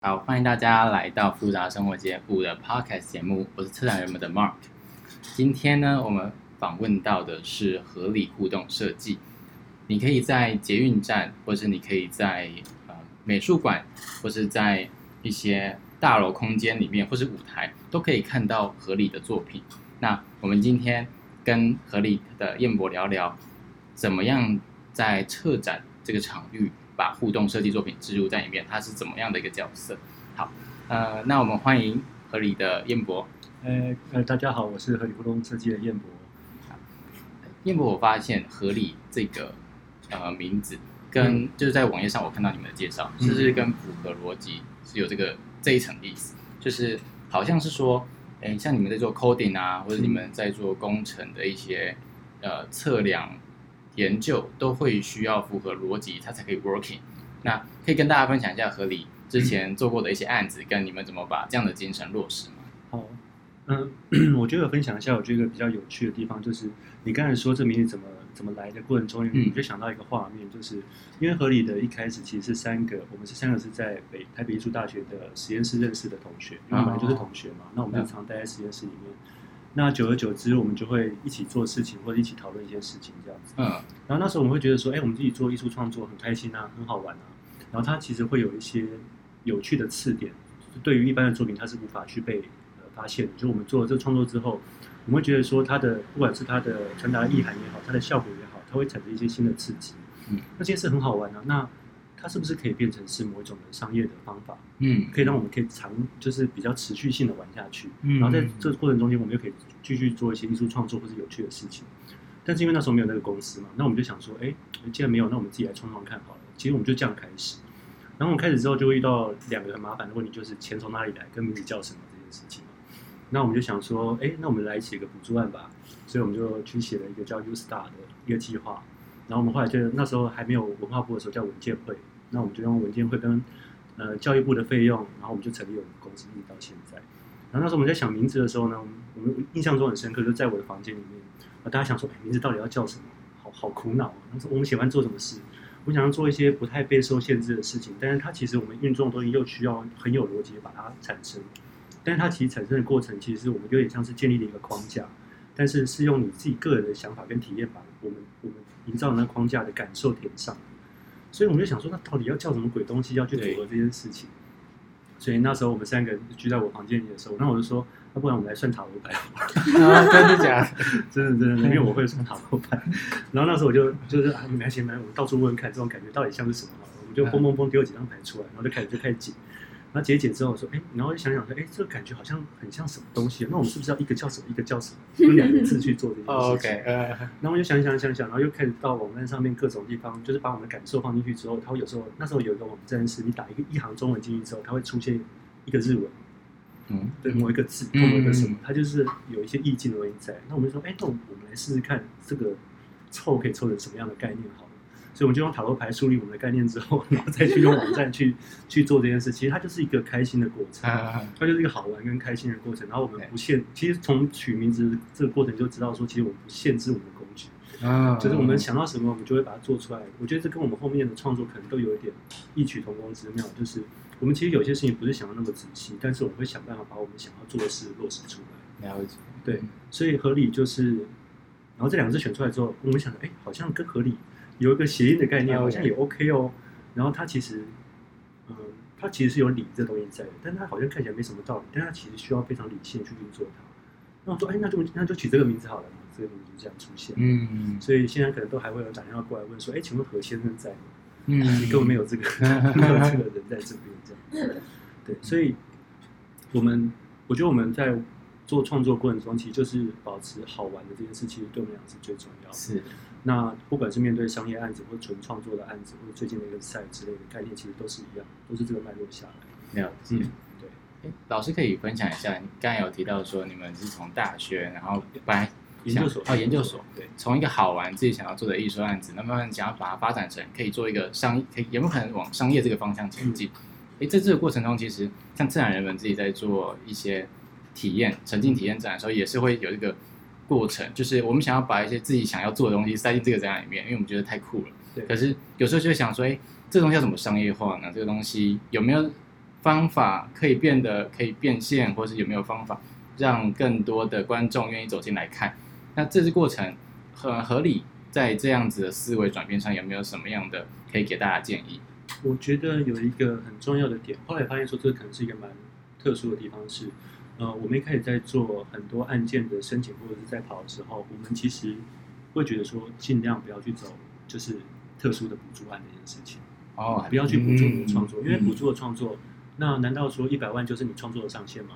好，欢迎大家来到复杂生活节目的 Podcast 节目，我是策展人们的 Mark。今天呢，我们访问到的是合理互动设计。你可以在捷运站，或是你可以在呃美术馆，或是在一些大楼空间里面，或是舞台，都可以看到合理的作品。那我们今天跟合理的彦博聊聊，怎么样在策展这个场域，把互动设计作品置入在里面，它是怎么样的一个角色？好，呃，那我们欢迎合理的燕博。呃呃，大家好，我是合理互动设计的燕博。燕博，我发现合理这个呃名字跟、嗯、就是在网页上我看到你们的介绍，就、嗯、是跟符合逻辑是有这个这一层意思，就是好像是说，哎，像你们在做 coding 啊，或者你们在做工程的一些呃测量。研究都会需要符合逻辑，它才可以 working。那可以跟大家分享一下合理之前做过的一些案子，跟你们怎么把这样的精神落实吗？好，嗯，我觉得分享一下，我觉得比较有趣的地方就是，你刚才说这名字怎么怎么来的过程中，你就想到一个画面，就是因为合理的一开始其实是三个，我们是三个是在北台北艺术大学的实验室认识的同学，因为本来就是同学嘛，那我们就常待在实验室里面。那久而久之，我们就会一起做事情，或者一起讨论一些事情，这样子。嗯。然后那时候我们会觉得说，哎，我们自己做艺术创作很开心啊，很好玩啊。然后它其实会有一些有趣的刺点，对于一般的作品，它是无法去被呃发现的。就我们做了这个创作之后，我们会觉得说，它的不管是它的传达的意涵也好，它的效果也好，它会产生一些新的刺激。嗯。那这件事很好玩啊。那。它是不是可以变成是某一种的商业的方法？嗯，可以让我们可以长，就是比较持续性的玩下去。嗯，然后在这个过程中间，我们又可以继续做一些艺术创作或是有趣的事情。但是因为那时候没有那个公司嘛，那我们就想说，哎，既然没有，那我们自己来创创看好了。其实我们就这样开始。然后我们开始之后，就会遇到两个很麻烦的问题，就是钱从哪里来，跟名字叫什么这件事情。那我们就想说，哎，那我们来写个补助案吧。所以我们就去写了一个叫 U Star 的一个计划。然后我们后来就那时候还没有文化部的时候叫文建会，那我们就用文件会跟呃教育部的费用，然后我们就成立我们公司，一直到现在。然后那时候我们在想名字的时候呢，我们印象中很深刻，就在我的房间里面，啊，大家想说，哎，名字到底要叫什么？好好苦恼啊！那时候我们喜欢做什么事？我想要做一些不太被受限制的事情，但是它其实我们运作的东西又需要很有逻辑把它产生，但是它其实产生的过程，其实我们有点像是建立了一个框架，但是是用你自己个人的想法跟体验把我们我们。营造那框架的感受填上，所以我们就想说，那到底要叫什么鬼东西要去符合这件事情？所以那时候我们三个人聚在我房间里的时候，那我就说，那不然我们来算塔罗牌好 啊，真的假的？真的真的，因为我会算塔罗牌。然后那时候我就就是啊，没关系，我们到处问问看，这种感觉到底像是什么？我们就嘣嘣嘣丢几张牌出来，然后就开始就开始解。然后解解之后说，哎，然后就想想说，哎，这个感觉好像很像什么东西？那我们是不是要一个叫什么，一个叫什么，用两个字去做这件事情？Oh, OK，呃，然后我就想想想想，然后又开始到网站上面各种地方，就是把我们的感受放进去之后，它会有时候那时候有一个网站是，你打一个一行中文进去之后，它会出现一个日文，嗯，对，某一个字或某一个什么，它就是有一些意境的东西在。那我们就说，哎，那我们来试试看，这个凑可以凑成什么样的概念？好。所以我们就用塔罗牌梳理我们的概念之后，然后再去用网站去 去做这件事。其实它就是一个开心的过程，它就是一个好玩跟开心的过程。然后我们不限，其实从取名字这个过程就知道说，其实我们不限制我们的工具，就是我们想到什么，我们就会把它做出来。我觉得这跟我们后面的创作可能都有一点异曲同工之妙。就是我们其实有些事情不是想要那么仔细，但是我们会想办法把我们想要做的事落实出来。了解，对，所以合理就是，然后这两个字选出来之后，我们想，哎，好像跟合理。有一个谐音的概念，好像也 OK 哦。然后它其实，嗯，它其实是有理这东西在的，但它好像看起来没什么道理，但它其实需要非常理性去运作它。那我说，哎，那就那就取这个名字好了嘛，这个名字就这样出现。嗯嗯。所以现在可能都还会有打电话过来问说，哎，请问何先生在吗？嗯，你根本没有这个 没有这个人在这边这样。对，所以我们我觉得我们在做创作过程中，其实就是保持好玩的这件事，其实对我们俩是最重要的。是。那不管是面对商业案子，或纯创作的案子，或者最近的一个赛之类的概念，其实都是一样，都是这个脉络下来。了解，嗯，对。老师可以分享一下，你刚才有提到说你们是从大学，然后本来研究所哦，研究所，对，从一个好玩自己想要做的艺术案子，那么想要把它发展成可以做一个商，可以有没有可能往商业这个方向前进？哎、嗯，在这个过程中，其实像自然人们自己在做一些体验、沉浸体验展的时候，也是会有一个。过程就是我们想要把一些自己想要做的东西塞进这个展览里面，因为我们觉得太酷了。对。可是有时候就会想说，哎，这东西要怎么商业化呢？这个东西有没有方法可以变得可以变现，或是有没有方法让更多的观众愿意走进来看？那这次过程很合理，在这样子的思维转变上，有没有什么样的可以给大家建议？我觉得有一个很重要的点，后来发现说这可能是一个蛮特殊的地方是，呃，我们一开始在做很多案件的申请或者是在跑的时候，我们其实会觉得说尽量不要去走就是特殊的补助案这件事情哦，不要去补助你的创作，嗯、因为补助的创作，那难道说一百万就是你创作的上限吗？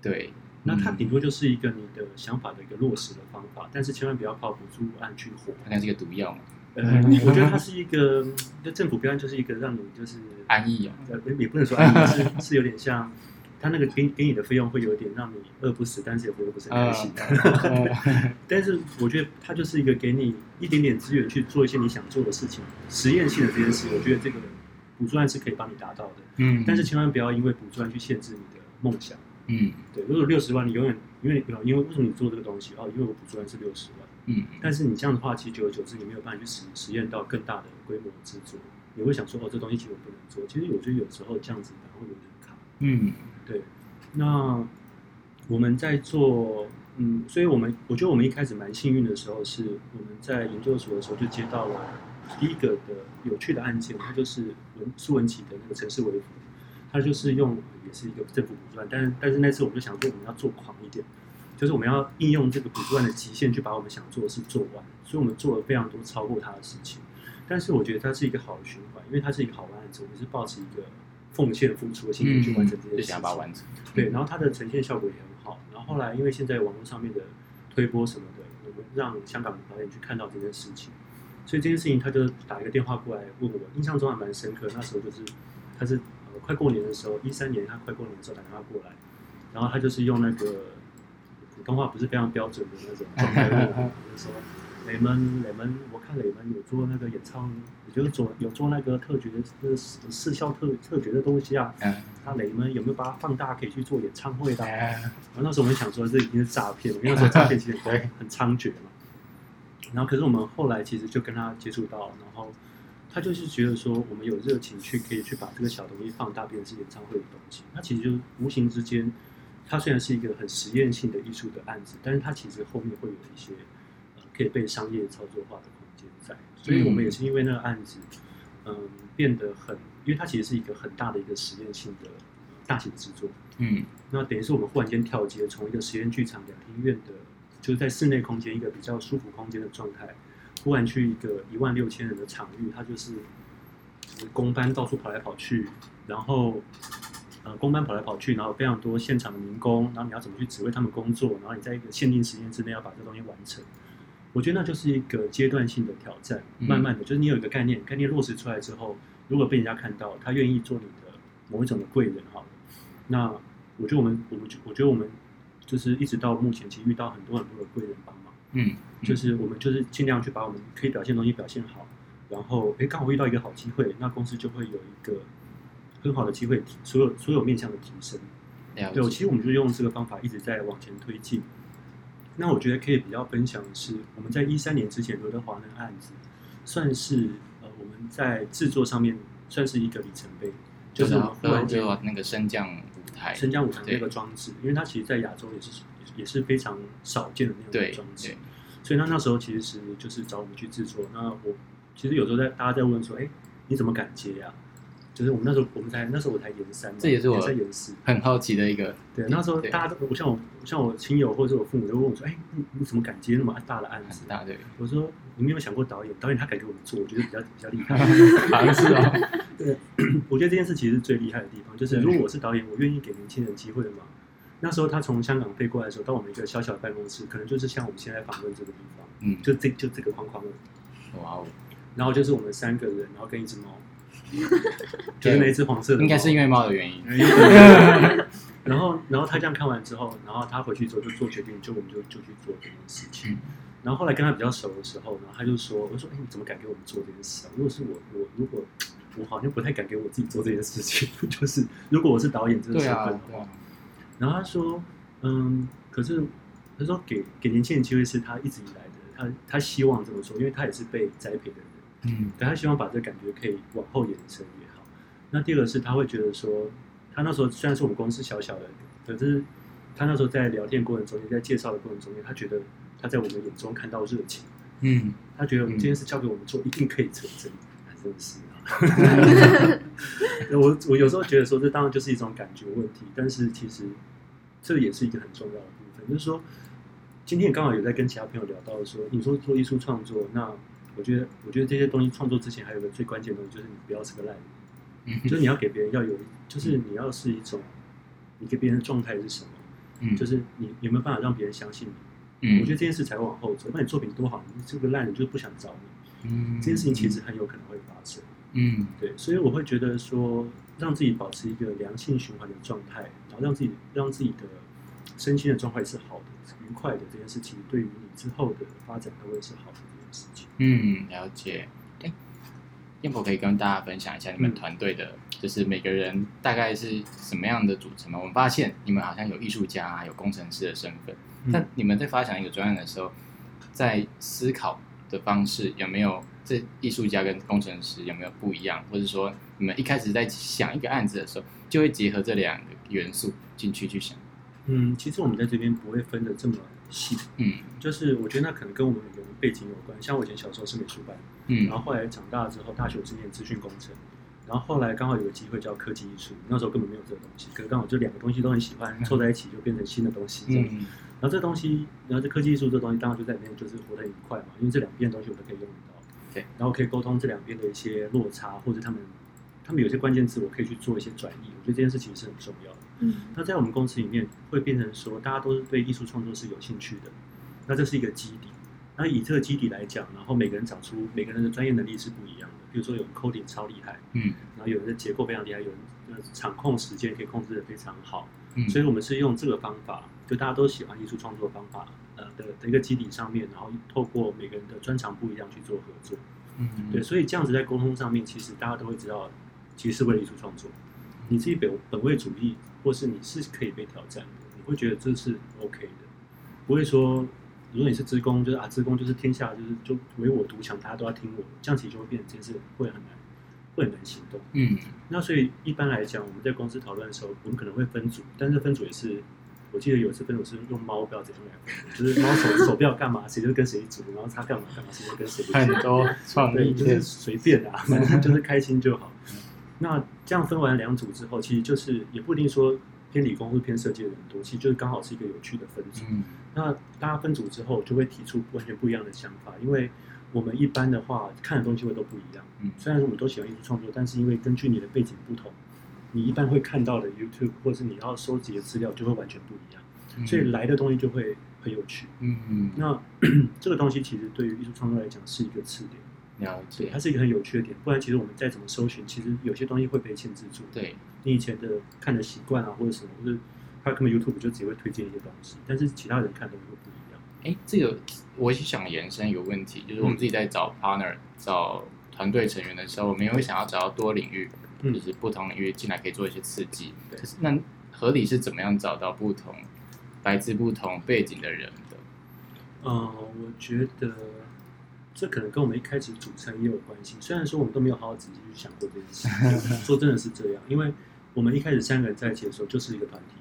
对，那它顶多就是一个你的想法的一个落实的方法，但是千万不要靠补助案去火，它是一个毒药嘛。呃，我觉得它是一个，就政府标案就是一个让你就是安逸哦，呃，也不能说安逸，是是有点像，他那个给给你的费用会有点让你饿不死，但是也活得不是很开心。呃、但是我觉得它就是一个给你一点点资源去做一些你想做的事情，实验性的这件事，我觉得这个补助案是可以帮你达到的。嗯，但是千万不要因为补助案去限制你的梦想。嗯，对，如果六十万，你永远因为因为因为为什么你做这个东西？哦，因为我补助案是六十万。嗯，但是你这样的话，其实久而久之，你没有办法去实实验到更大的规模制作。你会想说，哦，这东西其实我不能做。其实我觉得有时候这样子反而会有点卡。嗯，对。那我们在做，嗯，所以我们我觉得我们一开始蛮幸运的时候，是我们在研究所的时候就接到了第一个的有趣的案件，它就是文苏文琪的那个城市微服，它就是用也是一个政府补助，但是但是那次我们就想说，我们要做狂一点。就是我们要应用这个补助的极限去把我们想做的事做完，所以我们做了非常多超过它的事情。但是我觉得它是一个好的循环，因为它是一个好的案子，我们是抱持一个奉献付出的心情去完成这件事情，想把它完成。对，然后它的呈现效果也很好。然后后来因为现在网络上面的推播什么的，我们让香港的导演去看到这件事情，所以这件事情他就打一个电话过来问我，印象中还蛮深刻。那时候就是他是呃快过年的时候，一三年他快过年的时候打电话过来，然后他就是用那个。普通话不是非常标准的那种状态，就是说雷蒙雷蒙，我看雷蒙有做那个演唱，也就是做有做那个特觉的那个视效特特觉的东西啊。嗯。他雷蒙有没有把它放大，可以去做演唱会的？然后那时候我们想说，这已经是诈骗了，因为那时候诈骗其实 很很猖獗嘛。然后，可是我们后来其实就跟他接触到，然后他就是觉得说，我们有热情去可以去把这个小东西放大，变成是演唱会的东西。那其实就无形之间。它虽然是一个很实验性的艺术的案子，但是它其实后面会有一些呃可以被商业操作化的空间在，所以我们也是因为那个案子，嗯，变得很，因为它其实是一个很大的一个实验性的大型制作，嗯，那等于是我们忽然间跳接，从一个实验剧场两厅院的，就是在室内空间一个比较舒服空间的状态，忽然去一个一万六千人的场域，它就是工班到处跑来跑去，然后。呃，工班跑来跑去，然后非常多现场的民工，然后你要怎么去指挥他们工作，然后你在一个限定时间之内要把这东西完成，我觉得那就是一个阶段性的挑战。慢慢的，就是你有一个概念，概念落实出来之后，如果被人家看到，他愿意做你的某一种的贵人，好了，那我觉得我们，我们，我觉得我们就是一直到目前，其实遇到很多很多的贵人帮忙。嗯，就是我们就是尽量去把我们可以表现的东西表现好，然后诶，刚好遇到一个好机会，那公司就会有一个。很好的机会提，所有所有面向的提升。对，其实我们就用这个方法一直在往前推进。那我觉得可以比较分享的是，我们在一三年之前刘德华那个案子，算是呃我们在制作上面算是一个里程碑，就是忽然间那个升降舞台，升降舞台那个装置，因为它其实在亚洲也是也是非常少见的那种装置，所以他那时候其实是就是找我们去制作。那我其实有时候在大家在问说，哎，你怎么敢接呀？就是我们那时候，我们才那时候我才研三，这也是我在研四，很好奇的一个。对，那时候大家都，我像我像我亲友或者我父母都问我说：“哎，你你怎么敢接那么大的案子？”大对。我说：“你没有想过导演？导演他敢给我们做，我觉得比较比较厉害。”好像是啊。对，我觉得这件事其实是最厉害的地方，就是如果我是导演，我愿意给年轻人机会的嘛。那时候他从香港飞过来的时候，到我们一个小小的办公室，可能就是像我们现在访问这个地方，嗯，就这就这个框框了。哇哦。然后就是我们三个人，然后跟一只猫。就是那只黄色的，应该是因为猫的原因。然后，然后他这样看完之后，然后他回去之后就做决定，就我们就就去做这件事情。然后后来跟他比较熟的时候，然后他就说：“我说，哎，你怎么敢给我们做这件事啊？如果是我，我如果我好像不太敢给我自己做这件事情。就是如果我是导演这个身份的话，然后他说，嗯，可是他说给给年轻人机会是他一直以来的，他他希望这么说，因为他也是被栽培的人。”嗯，但他希望把这个感觉可以往后延伸也好。那第二个是他会觉得说，他那时候虽然是我们公司小小的，可是他那时候在聊天过程中间，在介绍的过程中间，他觉得他在我们眼中看到热情。嗯，他觉得我们这件事交给我们做，一定可以成真。还真是啊！我我有时候觉得说，这当然就是一种感觉问题，但是其实这也是一个很重要的部分。就是说，今天刚好有在跟其他朋友聊到说，你说做艺术创作，那我觉得，我觉得这些东西创作之前，还有个最关键的东西，就是你不要是个烂人。嗯，就是你要给别人要有，就是你要是一种，你给别人的状态是什么？嗯，就是你有没有办法让别人相信你？嗯，我觉得这件事才会往后走。那你作品多好，你这个烂人就是不想找你。嗯，这件事情其实很有可能会发生。嗯，对，所以我会觉得说，让自己保持一个良性循环的状态，然后让自己让自己的身心的状态是好的、愉快的，这件事情对于你之后的发展都会是好的事情。嗯，了解。哎，燕婆可以跟大家分享一下你们团队的，嗯、就是每个人大概是什么样的组成吗？我们发现你们好像有艺术家、有工程师的身份。那你们在发想一个专案的时候，在思考的方式有没有这艺术家跟工程师有没有不一样？或者说你们一开始在想一个案子的时候，就会结合这两个元素进去去想？嗯，其实我们在这边不会分得这么细。嗯，就是我觉得那可能跟我们每个人背景有关。像我以前小时候是美术班，嗯，然后后来长大之后，大学是念资讯工程，然后后来刚好有个机会叫科技艺术，那时候根本没有这个东西，可是刚好就两个东西都很喜欢，凑在一起就变成新的东西。嗯。然后这东西，然后这科技艺术这东西，当然就在里面就是活得很愉快嘛，因为这两边东西我都可以用得到，对，然后可以沟通这两边的一些落差，或者他们他们有些关键词，我可以去做一些转译，我觉得这件事情是很重要的。嗯，那在我们公司里面会变成说，大家都是对艺术创作是有兴趣的，那这是一个基底。那以这个基底来讲，然后每个人长出每个人的专业能力是不一样的，比如说有人 coding 超厉害，嗯，然后有人的结构非常厉害，有人呃场控时间可以控制的非常好，嗯，所以我们是用这个方法。就大家都喜欢艺术创作的方法，呃的的一个基底上面，然后透过每个人的专长不一样去做合作，嗯，对，所以这样子在沟通上面，其实大家都会知道，其实是为了艺术创作。你自己本本位主义，或是你是可以被挑战的，你会觉得这是 OK 的，不会说如果你是职工，就是啊职工就是天下就是就唯我独强，大家都要听我，这样其实就会变成这件事会很难，会很难行动。嗯，那所以一般来讲，我们在公司讨论的时候，我们可能会分组，但是分组也是。我记得有一次分组是用猫标怎样来，就是猫手手标干嘛，谁就跟谁组，然后他干嘛干嘛，谁就跟谁组。很多创意，就是随便啊，反正就是开心就好。那这样分完两组之后，其实就是也不一定说偏理工或偏设计的人多，其实就是刚好是一个有趣的分组。嗯、那大家分组之后，就会提出完全不一样的想法，因为我们一般的话看的东西会都不一样。嗯，虽然说我们都喜欢艺术创作，但是因为根据你的背景不同。你一般会看到的 YouTube 或是你要收集的资料就会完全不一样，嗯、所以来的东西就会很有趣。嗯嗯，那 这个东西其实对于艺术创作来讲是一个次点，了解，它是一个很有趣的点。不然其实我们再怎么搜寻，其实有些东西会被限制住。对，你以前的看的习惯啊，或者什么，或者他可能 YouTube 就只会推荐一些东西，但是其他人看的东西会不一样。哎，这个我想延伸一个问题，就是我们自己在找 partner、嗯、找团队成员的时候，我们也会想要找到多领域。就是不同领域进来可以做一些刺激，对、可是那合理是怎么样找到不同来自不同背景的人的？嗯，我觉得这可能跟我们一开始组成也有关系。虽然说我们都没有好好仔细去想过这件事，说真的是这样，因为我们一开始三个人在一起的时候就是一个团体，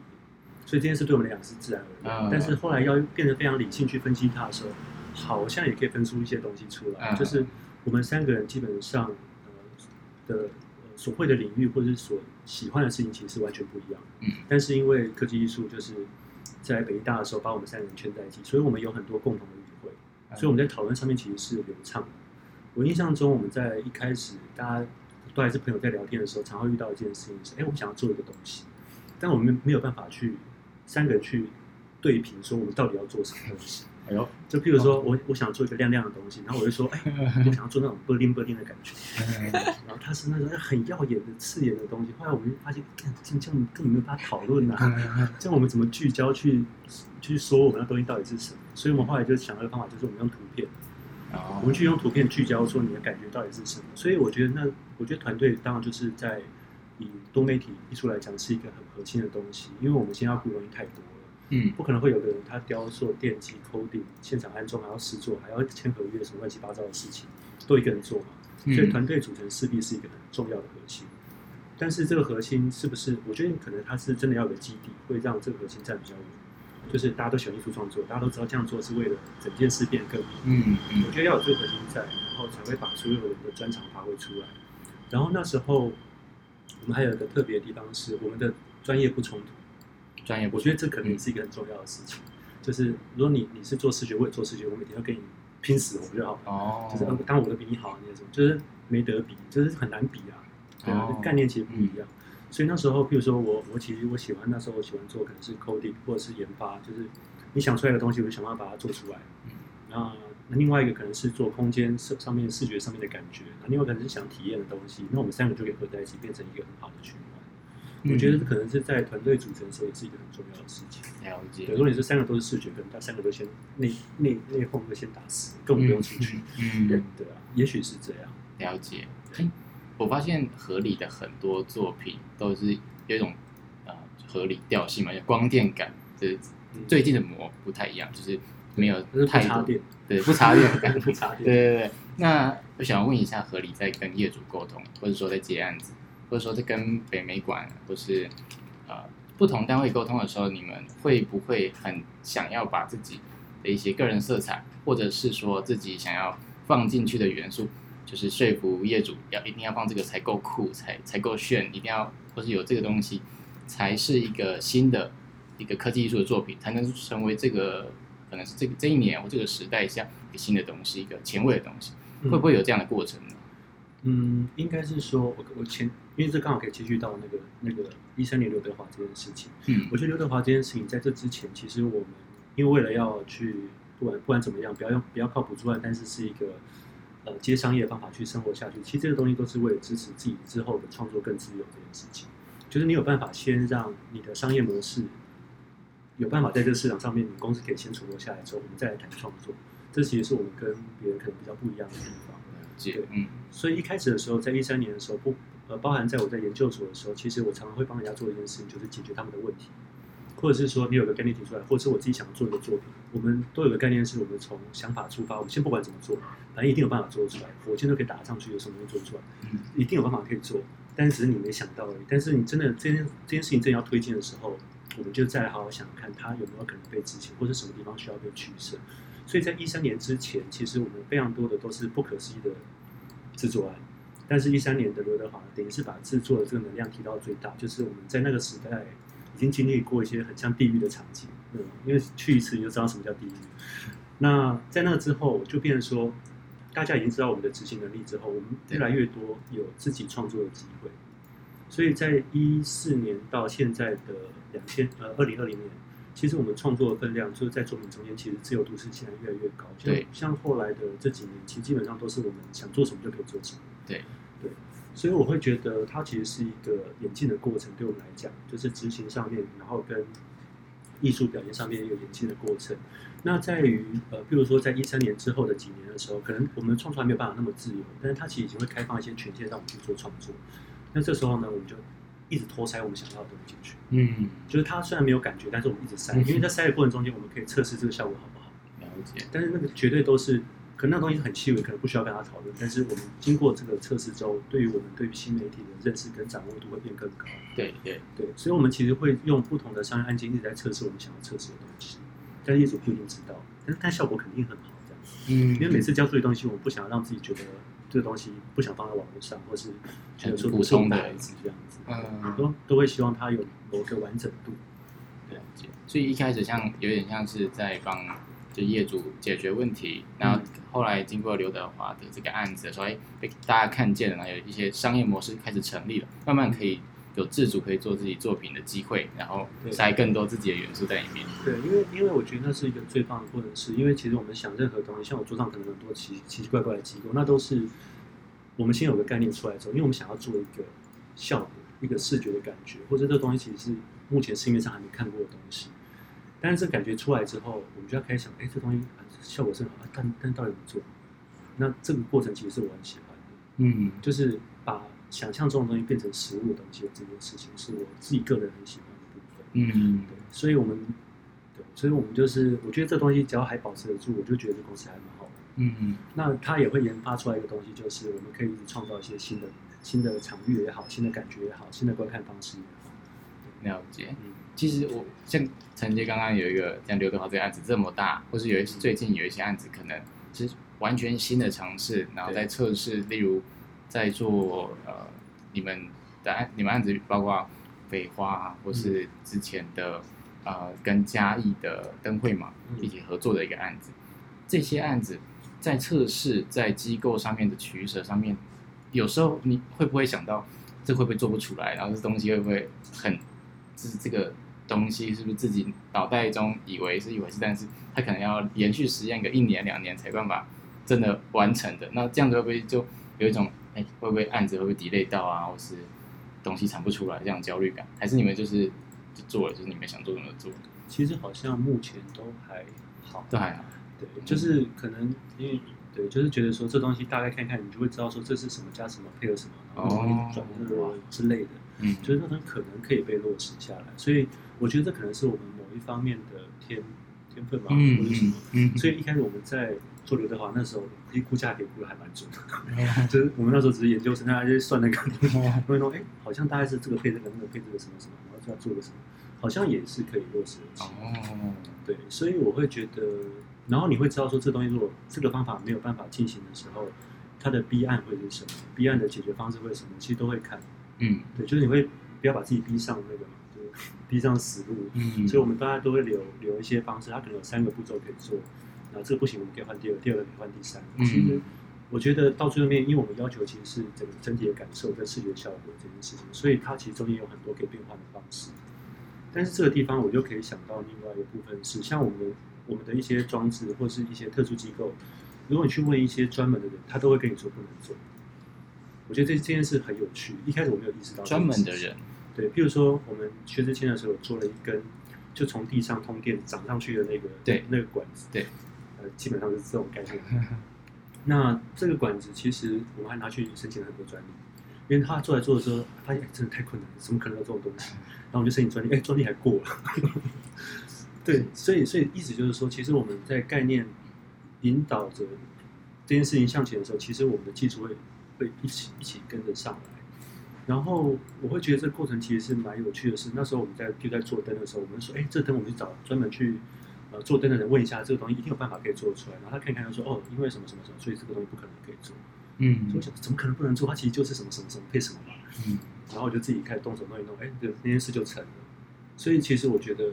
所以这件事对我们来讲是自然而然。嗯、但是后来要变得非常理性去分析它的时候，好像也可以分出一些东西出来，嗯、就是我们三个人基本上呃的。所会的领域或者是所喜欢的事情，其实是完全不一样的。嗯，但是因为科技艺术就是在北艺大的时候把我们三个人圈在一起，所以我们有很多共同的所以我们在讨论上面其实是流畅的。我印象中，我们在一开始大家都还是朋友在聊天的时候，常会遇到一件事情是：哎，我们想要做一个东西，但我们没有办法去三个人去对评，说我们到底要做什么东西。哎呦，就譬如说我我想做一个亮亮的东西，然后我就说，哎，我想要做那种 bling bling 的感觉，然后它是那种很耀眼的刺眼的东西。后来我们就发现，这样这样根本没有办法讨论啊，这样我们怎么聚焦去去说我们的东西到底是什么？所以我们后来就想到一个方法，就是我们用图片，我们去用图片聚焦说你的感觉到底是什么。所以我觉得那我觉得团队当然就是在以多媒体艺术来讲是一个很核心的东西，因为我们现在要顾的东西太多了。嗯，不可能会有个人他雕塑、电机、coding、现场安装，还要试做，还要签合约，什么乱七八糟的事情，都一个人做嘛。所以团队组成势必是一个很重要的核心。但是这个核心是不是？我觉得可能它是真的要有个基地，会让这个核心站比较稳。就是大家都喜欢艺术创作，大家都知道这样做是为了整件事变得更好。嗯嗯。我觉得要有这个核心在，然后才会把所有人的专长发挥出来。然后那时候我们还有一个特别的地方是，我们的专业不冲突。专业，我觉得这可能是一个很重要的事情。嗯、就是如果你你是做视觉，我也做视觉，我每天要跟你拼死我就好。哦。就是当我的比你好那种，就是没得比，就是很难比啊。对啊，概念其实不一样。嗯、所以那时候，譬如说我，我其实我喜欢那时候我喜欢做可能是 coding 或者是研发，就是你想出来的东西，我就想办法把它做出来。那那另外一个可能是做空间上上面视觉上面的感觉，那另外可能是想体验的东西。那我们三个就可以合在一起，变成一个很好的循环。嗯、我觉得可能是在团队组成的时候也是一个很重要的事情。了解。对，如果你是三个都是视觉，可能他三个都先内内内讧都先打死，更不用出去。嗯，对 对啊，也许是这样。了解。我发现合理的很多作品都是有一种呃合理调性嘛，有光电感。就是最近的膜不太一样，就是没有太多电，对，不插电感，不插电。对对对。那我想问一下，合理在跟业主沟通，或者说在接案子，或者说在跟北美馆或是呃不同单位沟通的时候，你们会不会很想要把自己的一些个人色彩，或者是说自己想要放进去的元素？就是说服业主要一定要放这个才够酷，才才够炫，一定要或是有这个东西，才是一个新的一个科技艺术的作品，才能成为这个可能是这个这一年或这个时代下一个新的东西，一个前卫的东西，会不会有这样的过程呢？嗯，应该是说我我前，因为这刚好可以继续到那个那个一三年刘德华这件事情。嗯，我觉得刘德华这件事情在这之前，其实我们因为为了要去不管不管怎么样，不要用不要靠补助案，但是是一个。呃，接商业的方法去生活下去，其实这个东西都是为了支持自己之后的创作更自由这件事情。就是你有办法先让你的商业模式有办法在这个市场上面，你公司可以先存活下来之后，我们再来谈创作。这其实是我们跟别人可能比较不一样的地方。对，嗯。所以一开始的时候，在一三年的时候，不呃，包含在我在研究所的时候，其实我常常会帮人家做一件事情，就是解决他们的问题。或者是说你有个概念提出来，或者是我自己想要做一个作品，我们都有个概念，是我们从想法出发，我们先不管怎么做，反正一定有办法做得出来，火箭都可以打上去，有什么东西做得出来，一定有办法可以做，但是只是你没想到而已。但是你真的这件这件事情真的要推进的时候，我们就再来好好想想看，它有没有可能被执行，或者什么地方需要被取舍。所以在一三年之前，其实我们非常多的都是不可思议的制作案，但是一三年的刘德华等于是把制作的这个能量提到最大，就是我们在那个时代。已经经历过一些很像地狱的场景，嗯，因为去一次你就知道什么叫地狱。那在那之后，就变成说，大家已经知道我们的执行能力之后，我们越来越多有自己创作的机会。所以在一四年到现在的两千呃二零二零年，其实我们创作的分量就是在作品中间，其实自由度是现在越来越高。对，像后来的这几年，其实基本上都是我们想做什么就可以做什么。对对。所以我会觉得它其实是一个演进的过程，对我们来讲，就是执行上面，然后跟艺术表现上面一个演进的过程。那在于呃，比如说在一三年之后的几年的时候，可能我们的创作还没有办法那么自由，但是它其实已经会开放一些权限让我们去做创作。那这时候呢，我们就一直拖塞我们想要的东西进去。嗯，就是它虽然没有感觉，但是我们一直塞，因为在塞的过程中间，我们可以测试这个效果好不好。了解。但是那个绝对都是。可能那东西很细微，可能不需要跟他讨论。但是我们经过这个测试之后，对于我们对于新媒体的认识跟掌握度会变更高。对对对，所以，我们其实会用不同的商业案件一直在测试我们想要测试的东西。但业主不一定知道，但是但效果肯定很好，这样。嗯。因为每次交出的东西，我们不想要让自己觉得这个东西不想放在网络上，或是觉得说不送的孩子这样子。嗯。都都会希望它有某个完整度。了解。所以一开始像有点像是在帮。就业主解决问题，然后后来经过刘德华的这个案子的时候，哎，被大家看见了，然后有一些商业模式开始成立了，慢慢可以有自主可以做自己作品的机会，然后塞更多自己的元素在里面。对，因为因为我觉得那是一个最棒的过程，是因为其实我们想任何东西，像我桌上可能很多奇奇奇怪怪的机构，那都是我们先有个概念出来之后，因为我们想要做一个效果，一个视觉的感觉，或者这东西其实是目前市面上还没看过的东西。但是这感觉出来之后，我们就要开始想，哎，这东西效果是好，但但到底怎么做？那这个过程其实是我很喜欢的，嗯，就是把想象中的东西变成实物的东西，这件事情是我自己个人很喜欢的部分，嗯，对，所以我们，对，所以我们就是，我觉得这东西只要还保持得住，我就觉得这公司还蛮好的，嗯。嗯，那它也会研发出来一个东西，就是我们可以一直创造一些新的新的场域也好，新的感觉也好，新的观看方式也好。了解，嗯，其实我像承接刚刚有一个像刘德华这个案子这么大，或是有一些最近有一些案子，可能是完全新的尝试，然后在测试，例如在做呃你们的案，你们案子包括北花啊，或是之前的、嗯、呃跟嘉义的灯会嘛一起合作的一个案子，这些案子在测试在机构上面的取舍上面，有时候你会不会想到这会不会做不出来，然后这东西会不会很？就是这个东西是不是自己脑袋中以为是以为是，但是他可能要连续实验个一年两年才办法真的完成的。那这样子会不会就有一种哎，会不会案子会不会 delay 到啊，或是东西产不出来这样焦虑感？还是你们就是就做了，就是你们想做怎么做？其实好像目前都还好，都还好。对，就是可能因为对，就是觉得说这东西大概看看，你就会知道说这是什么加什么配合什么，然后转热之类的。嗯，就是那种可能可以被落实下来，所以我觉得这可能是我们某一方面的天天分吧，嗯、或者什么。嗯，所以一开始我们在做刘德华那时候，估估价给估的还蛮准的。嗯、就是我们那时候只是研究生，大家就算那个东西，会说哎，好像大概是这个配这个，那个配这个什么什么，然后就要做个什么，好像也是可以落实的。哦，对，所以我会觉得，然后你会知道说，这东西如果这个方法没有办法进行的时候，它的 B 案会是什么？B 案的解决方式会是什么？其实都会看。嗯，对，就是你会不要把自己逼上那个嘛，就是 逼上死路。嗯，所以我们大家都会留留一些方式，它可能有三个步骤可以做，然后这个不行，我们可以换第二，第二个可以换第三。嗯，其实我觉得到最后面，因为我们要求其实是整个整体的感受跟视觉效果这件事情，所以它其实中间有很多可以变换的方式。但是这个地方我就可以想到另外一个部分是，像我们我们的一些装置或是一些特殊机构，如果你去问一些专门的人，他都会跟你说不能做。我觉得这这件事很有趣。一开始我没有意识到专门的人，对，譬如说我们薛之谦的时候做了一根，就从地上通电长上去的那个，对，那个管子，对，呃，基本上是这种概念。那这个管子其实我们还拿去申请了很多专利，因为他做来做的时候发现真的太困难了，怎么可能有这种东西？然后我们就申请专利，哎，专利还过了。对，所以所以意思就是说，其实我们在概念引导着这件事情向前的时候，其实我们的技术会。会一起一起跟着上来，然后我会觉得这个过程其实是蛮有趣的是。那时候我们在就在做灯的时候，我们说：“哎，这灯我们去找专门去呃做灯的人问一下，这个东西一定有办法可以做出来。”然后他看看，他说：“哦，因为什么什么什么，所以这个东西不可能可以做。”嗯，所以我想怎么可能不能做？它其实就是什么什么什么配什么嘛。嗯，然后我就自己开始动手弄一弄，哎，对，那件事就成了。所以其实我觉得。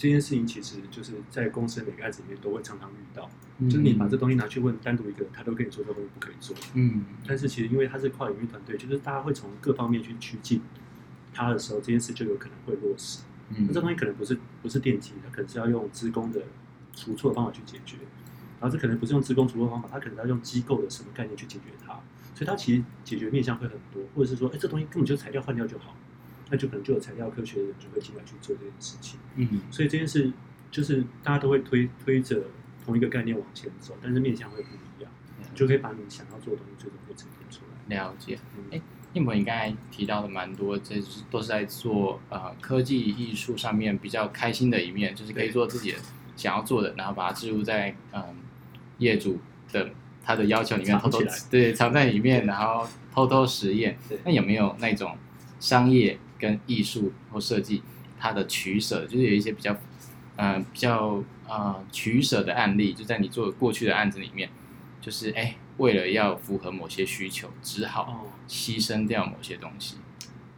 这件事情其实就是在公司每个案子里面都会常常遇到，嗯、就是你把这东西拿去问单独一个人，他都跟你说这东西不可以做。嗯，但是其实因为他是跨领域团队，就是大家会从各方面去趋近他的时候，这件事就有可能会落实。嗯，那这东西可能不是不是电机，它可能是要用职工的除错方法去解决，然后这可能不是用职工除错方法，它可能要用机构的什么概念去解决它，所以它其实解决面向会很多，或者是说，哎，这东西根本就材料换掉就好。那就可能就有材料科学的人就会进来去做这件事情，嗯，所以这件事就是大家都会推推着同一个概念往前走，但是面向会不一样，嗯、就可以把你想要做的东西最终会呈现出来。了解，哎、嗯，应博，你刚才提到的蛮多，这是都是在做呃科技艺术上面比较开心的一面，就是可以做自己的想要做的，然后把它置入在嗯、呃、业主的他的要求里面，偷偷对藏在里面，然后偷偷实验。那有没有那种商业？跟艺术或设计，它的取舍就是有一些比较，嗯、呃，比较啊、呃、取舍的案例，就在你做过去的案子里面，就是哎，为了要符合某些需求，只好牺牲掉某些东西，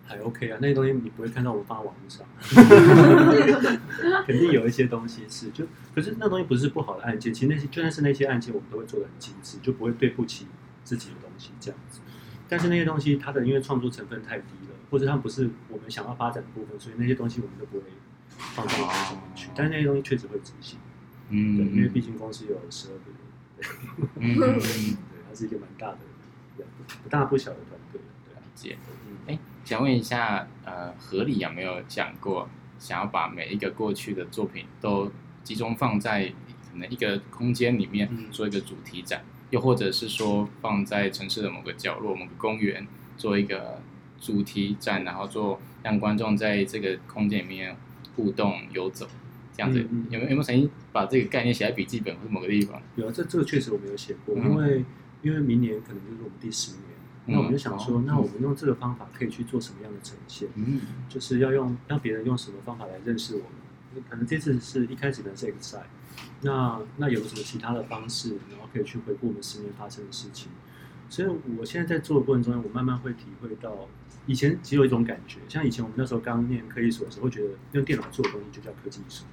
还 OK 啊，那些东西你不会看到我发网络上，肯定有一些东西是就，可是那东西不是不好的案件，其实那些就算是那些案件，我们都会做的很精致，就不会对不起自己的东西这样子。但是那些东西，它的因为创作成分太低了。或者它不是我们想要发展的部分，所以那些东西我们都不会放到里面去。但是那些东西确实会执行，嗯，对，因为毕竟公司有十二个人，嗯，对，它是一个蛮大的，不大不小的团队，对啊，姐，哎，想问一下，呃，合理有没有想过，想要把每一个过去的作品都集中放在可能一个空间里面做一个主题展，又或者是说放在城市的某个角落、某个公园做一个。主题展，然后做让观众在这个空间里面互动游走，这样子、嗯、有没有有没有曾经把这个概念写在笔记本或者某个地方？有啊，这这个确实我没有写过，嗯、因为因为明年可能就是我们第十年，那我们就想说，嗯、那我们用这个方法可以去做什么样的呈现？嗯，就是要用让别人用什么方法来认识我们？可能这次是一开始的是 Excite，那那有什么其他的方式，然后可以去回顾我们十年发生的事情？所以我现在在做的过程中，我慢慢会体会到，以前只有一种感觉，像以前我们那时候刚念科技所的时候，会觉得用电脑做的东西就叫科技艺术。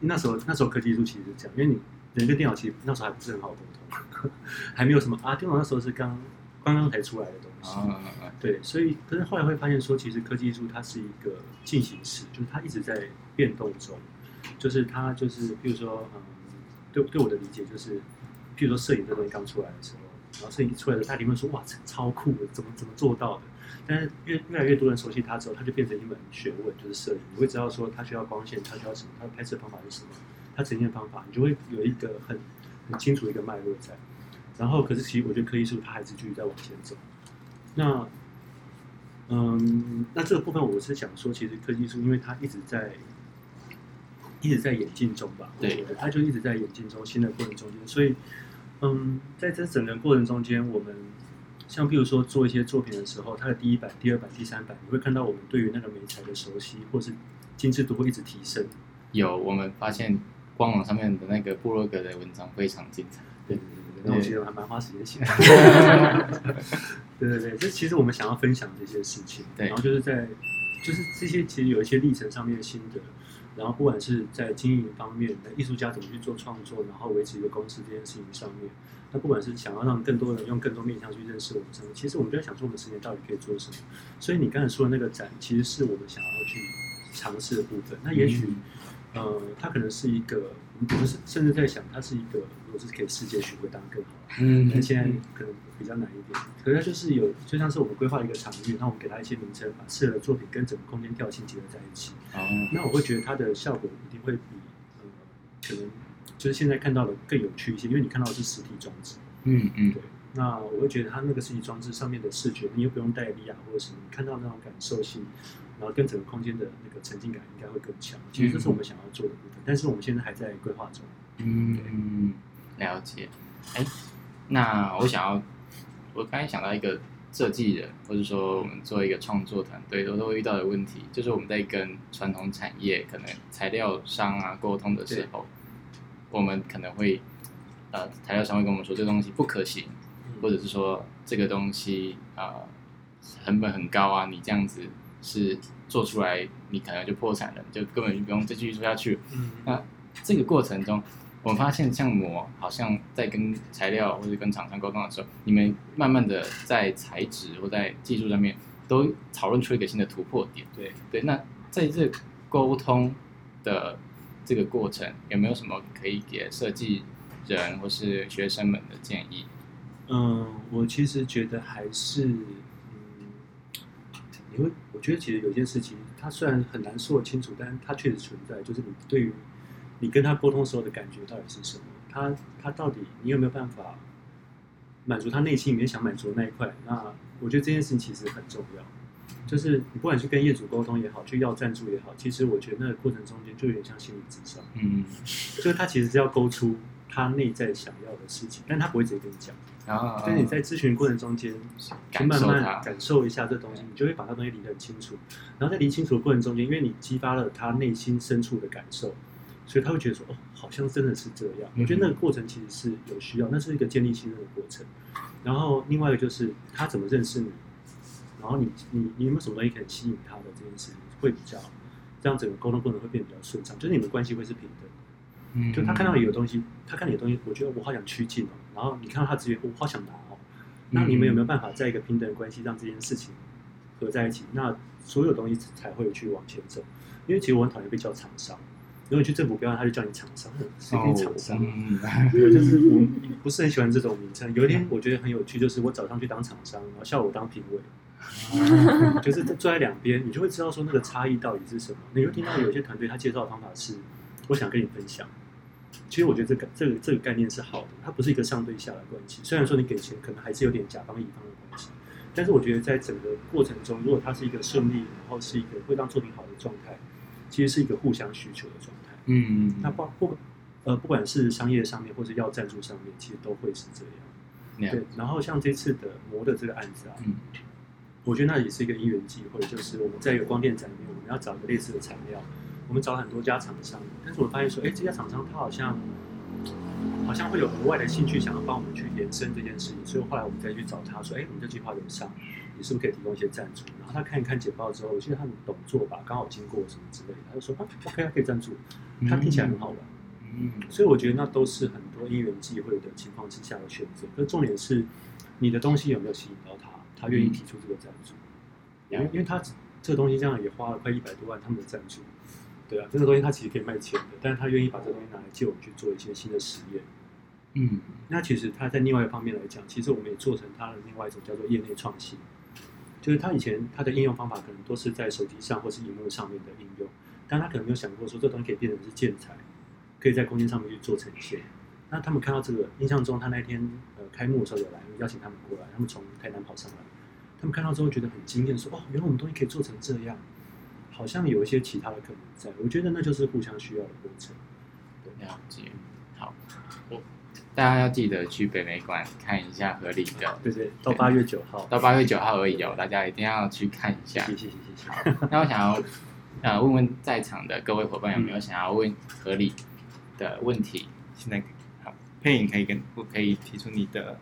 那时候那时候科技艺术其实是这样，因为你人跟电脑其实那时候还不是很好沟通，还没有什么啊，电脑那时候是刚刚刚才出来的东西。啊，对，所以可是后来会发现说，其实科技艺术它是一个进行式，就是它一直在变动中，就是它就是比如说嗯，对对我的理解就是，譬如说摄影这东西刚出来的时候。然后摄影出来的，他一定会说：“哇，超酷的，怎么怎么做到的？”但是越越来越多人熟悉它之后，它就变成一门学问，就是摄影。你会知道说，它需要光线，它需要什么，它的拍摄方法是什么，它呈现方法，你就会有一个很很清楚的一个脉络在。然后，可是其实我觉得科技术它还是继续在往前走。那，嗯，那这个部分我是想说，其实科技术因为它一直在一直在演进中吧，对，它就一直在演进中，新的过程中间，所以。嗯，在这整个过程中间，我们像比如说做一些作品的时候，它的第一版、第二版、第三版，你会看到我们对于那个媒材的熟悉，或是精致度会一直提升。有，我们发现官网上面的那个部落格的文章非常精彩。对对对，那我觉得还蛮花时间写的。对 对对，这其实我们想要分享这些事情，对，然后就是在就是这些其实有一些历程上面的心得。然后，不管是在经营方面的艺术家怎么去做创作，然后维持一个公司这件事情上面，那不管是想要让更多人用更多面向去认识我们上面，其实我们就在想说，我们十年到底可以做什么？所以你刚才说的那个展，其实是我们想要去尝试的部分。那也许，嗯、呃，它可能是一个，我们是甚至在想，它是一个，如果是可以世界巡回，当然更好。嗯，那现在可能比较难一点。可是它就是有，就像是我们规划一个场域，那我们给它一些名称，把适合的作品跟整个空间调性结合在一起。哦，那我会觉得它的效果一定会比呃，可能就是现在看到的更有趣一些，因为你看到的是实体装置。嗯嗯，对。那我会觉得它那个实体装置上面的视觉，你又不用戴 VR 或者什么，你看到那种感受性，然后跟整个空间的那个沉浸感应该会更强。其实这是我们想要做的部分，但是我们现在还在规划中。嗯嗯，了解。哎，那我想要，我刚才想到一个。设计人，或者说我们做一个创作团队，都都会遇到的问题，就是我们在跟传统产业可能材料商啊沟通的时候，我们可能会，呃，材料商会跟我们说这个东西不可行，或者是说这个东西啊，呃，成本很高啊，你这样子是做出来，你可能就破产了，就根本就不用再继续做下去。嗯，那这个过程中。我们发现，像我好像在跟材料或者跟厂商沟通的时候，你们慢慢的在材质或在技术上面都讨论出一个新的突破点。对对，那在这沟通的这个过程，有没有什么可以给设计人或是学生们的建议？嗯，我其实觉得还是，嗯，因为我觉得其实有件事情，它虽然很难说清楚，但它确实存在，就是你对于。你跟他沟通时候的感觉到底是什么？他他到底你有没有办法满足他内心里面想满足的那一块？那我觉得这件事情其实很重要。就是你不管是跟业主沟通也好，去要赞助也好，其实我觉得那个过程中间就有点像心理咨商。嗯，就是他其实是要勾出他内在想要的事情，但他不会直接跟你讲。啊，但是你在咨询过程中间，去慢慢感受一下这东西，你就会把它东西理得很清楚。然后在理清楚的过程中间，因为你激发了他内心深处的感受。所以他会觉得说，哦，好像真的是这样。我觉得那个过程其实是有需要，那是一个建立信任的过程。然后另外一个就是他怎么认识你，然后你你你有没有什么东西可以吸引他的这件事情，会比较这样整个沟通过程会变得比较顺畅，就是你们关系会是平等。嗯，就他看到你有东西，他看你的东西，我觉得我好想趋近哦。然后你看到他直接，我好想拿哦。那你们有没有办法在一个平等的关系让这件事情合在一起？那所有东西才会去往前走。因为其实我很讨厌被叫厂商。如果你去政府标案，他就叫你厂商，谁给你厂商？对、oh, 嗯，就是我不是很喜欢这种名称。有一天 我觉得很有趣，就是我早上去当厂商，然后下午当评委，嗯、就是坐在两边，你就会知道说那个差异到底是什么。你会听到有些团队他介绍的方法是，我想跟你分享。其实我觉得这个这个这个概念是好的，它不是一个上对下的关系。虽然说你给钱可能还是有点甲方乙方的关系，但是我觉得在整个过程中，如果它是一个顺利，然后是一个会让作品好的状态。其实是一个互相需求的状态，嗯，那不不呃，不管是商业上面或者要赞助上面，其实都会是这样。对，然后像这次的模的这个案子啊，嗯，我觉得那也是一个因缘际会，就是我们在一个光电展里面，我们要找一个类似的材料，我们找很多家厂商，但是我发现说，哎，这家厂商他好像好像会有额外的兴趣，想要帮我们去延伸这件事情，所以后来我们再去找他说，哎，我们这计划有上，你是不是可以提供一些赞助？然后他看一看简报之后，我记得他们懂做吧，刚好经过什么之类的，他就说啊，OK，他可以赞助，他听起来很好玩。嗯，所以我觉得那都是很多因缘际会的情况之下的选择。那重点是，你的东西有没有吸引到他，他愿意提出这个赞助？因为因为他这个东西这样也花了快一百多万，他们的赞助，对啊，这个东西他其实可以卖钱的，但是他愿意把这个东西拿来借我们去做一些新的实验。嗯，那其实他在另外一方面来讲，其实我们也做成他的另外一种叫做业内创新，就是他以前他的应用方法可能都是在手机上或是荧幕上面的应用，但他可能没有想过说这东西可以变成是建材。可以在空间上面去做呈现。那他们看到这个，印象中他那天呃开幕的时候有来，邀请他们过来，他们从台南跑上来。他们看到之后觉得很惊艳，说：“哦，原来我们东西可以做成这样，好像有一些其他的可能在。”我觉得那就是互相需要的过程。了解。好，我大家要记得去北美馆看一下合理的。对对，到八月九号，到八月九号而已哦，大家一定要去看一下。谢谢谢谢。谢，那我想要呃问问在场的各位伙伴有没有想要问合理的问题，现在好，佩影可以跟我可以提出你的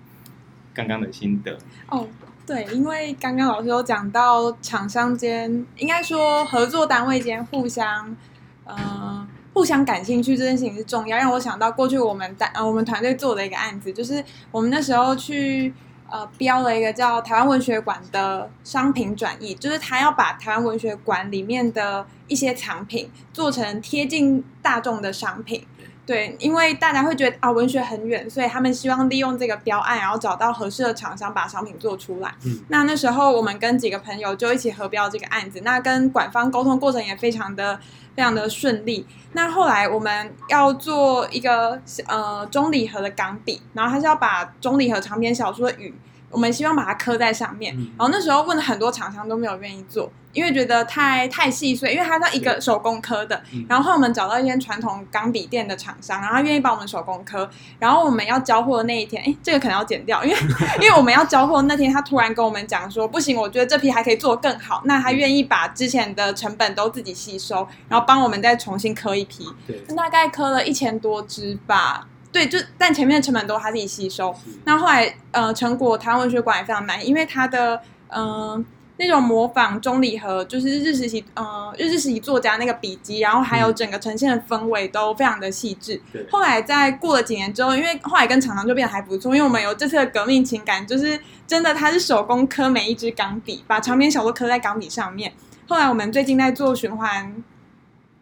刚刚的心得哦。对，因为刚刚老师有讲到厂商间，应该说合作单位间互相，呃，互相感兴趣这件事情是重要，让我想到过去我们单呃我们团队做的一个案子，就是我们那时候去呃标了一个叫台湾文学馆的商品转译，就是他要把台湾文学馆里面的一些藏品做成贴近大众的商品。对，因为大家会觉得啊，文学很远，所以他们希望利用这个标案，然后找到合适的厂商把商品做出来。嗯，那那时候我们跟几个朋友就一起合标这个案子，那跟馆方沟通过程也非常的非常的顺利。那后来我们要做一个呃中礼盒的钢笔，然后他是要把中礼盒长篇小说的语。我们希望把它刻在上面，然后那时候问了很多厂商都没有愿意做，因为觉得太太细碎，因为它是一个手工刻的。然后我们找到一间传统钢笔店的厂商，然后他愿意帮我们手工刻。然后我们要交货的那一天，哎，这个可能要剪掉，因为 因为我们要交货那天，他突然跟我们讲说，不行，我觉得这批还可以做更好。那他愿意把之前的成本都自己吸收，然后帮我们再重新刻一批，大概刻了一千多支吧。对，就但前面的成本都他自己吸收。那后来，呃，成果台湾文学馆也非常满意，因为他的，嗯、呃，那种模仿中礼盒，就是日式时期，呃，日式时期作家那个笔迹，然后还有整个呈现的氛围都非常的细致。对。后来在过了几年之后，因为后来跟厂商就变得还不错，因为我们有这次的革命情感，就是真的他是手工刻每一支钢笔，把长篇小说刻在钢笔上面。后来我们最近在做循环。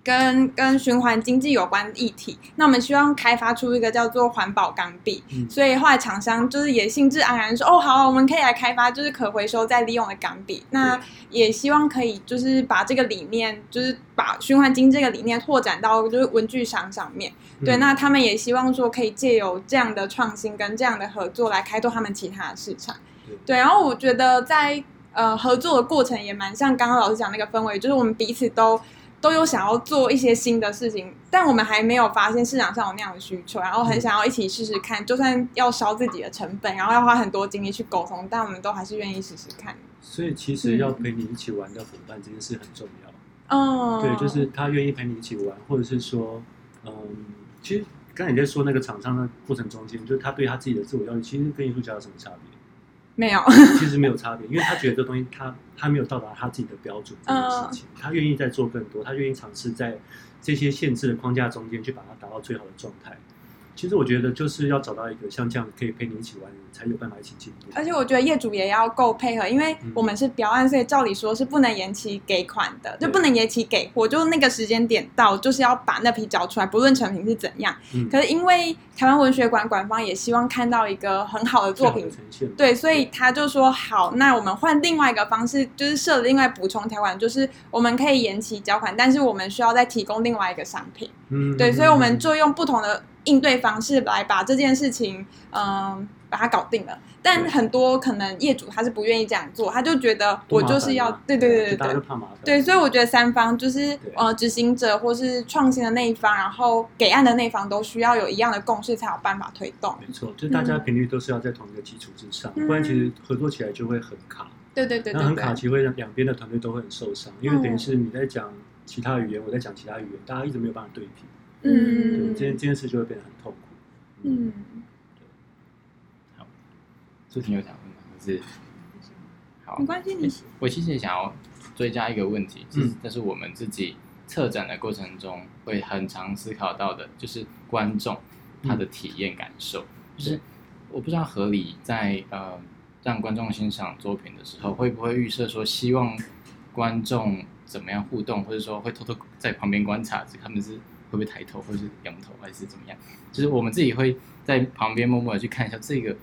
跟跟循环经济有关的议题，那我们希望开发出一个叫做环保钢笔，嗯、所以后来厂商就是也兴致盎然说，哦，好，我们可以来开发就是可回收再利用的钢笔。那也希望可以就是把这个理念，就是把循环经济这个理念拓展到就是文具商上面。对，那他们也希望说可以借由这样的创新跟这样的合作来开拓他们其他的市场。对，然后我觉得在呃合作的过程也蛮像刚刚老师讲那个氛围，就是我们彼此都。都有想要做一些新的事情，但我们还没有发现市场上有那样的需求，然后很想要一起试试看，就算要烧自己的成本，然后要花很多精力去沟通，但我们都还是愿意试试看。所以其实要陪你一起玩的伙伴这件事很重要。嗯，对，就是他愿意陪你一起玩，或者是说，嗯，其实刚才你在说那个厂商的过程中间，就是他对他自己的自我要求，其实跟艺术家有什么差别？没有，其实没有差别，因为他觉得这东西他他没有到达他自己的标准这件事情，他愿意再做更多，他愿意尝试在这些限制的框架中间去把它达到最好的状态。其实我觉得就是要找到一个像这样可以陪你一起玩的人，才有办法一起进步。而且我觉得业主也要够配合，因为我们是标案，所以照理说是不能延期给款的，就不能延期给货，就那个时间点到，就是要把那批交出来，不论成品是怎样。嗯、可是因为台湾文学馆馆方也希望看到一个很好的作品呈现，对，所以他就说好，那我们换另外一个方式，就是设另外补充条款，就是我们可以延期交款，但是我们需要再提供另外一个商品。嗯，对，所以我们就用不同的。应对方式来把这件事情，嗯、呃，把它搞定了。但很多可能业主他是不愿意这样做，他就觉得我就是要，对对对对对，对，所以我觉得三方就是呃执行者或是创新的那一方，然后给案的那一方都需要有一样的共识，才有办法推动。没错，就大家频率都是要在同一个基础之上，嗯、不然其实合作起来就会很卡。对对对，那很卡，其实会让两边的团队都会很受伤，因为等于是你在讲其他语言，我在讲其他语言，大家一直没有办法对平。嗯，这件这件事就会变得很痛苦。嗯，对好，朱婷有想问吗？还是好？没关系，你我其实也想要追加一个问题，就是这是我们自己策展的过程中会很常思考到的，就是观众他的体验感受，就是我不知道合理在呃。让观众欣赏作品的时候，会不会预设说希望观众怎么样互动，或者说会偷偷在旁边观察，他们是会不会抬头，或者是仰头，还是怎么样？就是我们自己会在旁边默默的去看一下这个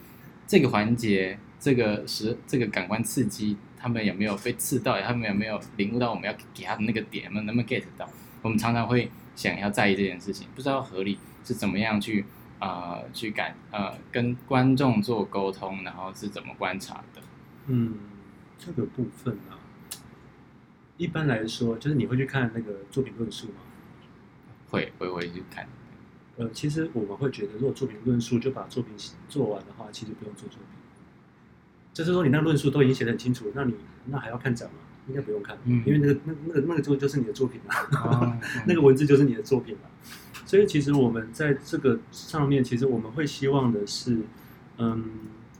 这个环节，这个是这个感官刺激，他们有没有被刺到？他们有没有领悟到我们要给他的那个点？能不能 get 到？我们常常会想要在意这件事情，不知道合理是怎么样去。呃，去感呃跟观众做沟通，然后是怎么观察的？嗯，这个部分啊，一般来说，就是你会去看那个作品论述吗？会，会会去看。呃，其实我们会觉得，如果作品论述就把作品做完的话，其实不用做作品。就是说，你那论述都已经写得很清楚，那你那还要看展吗？应该不用看，嗯，因为那个那那个那个就就是你的作品了，哦、那个文字就是你的作品了。所以其实我们在这个上面，其实我们会希望的是，嗯，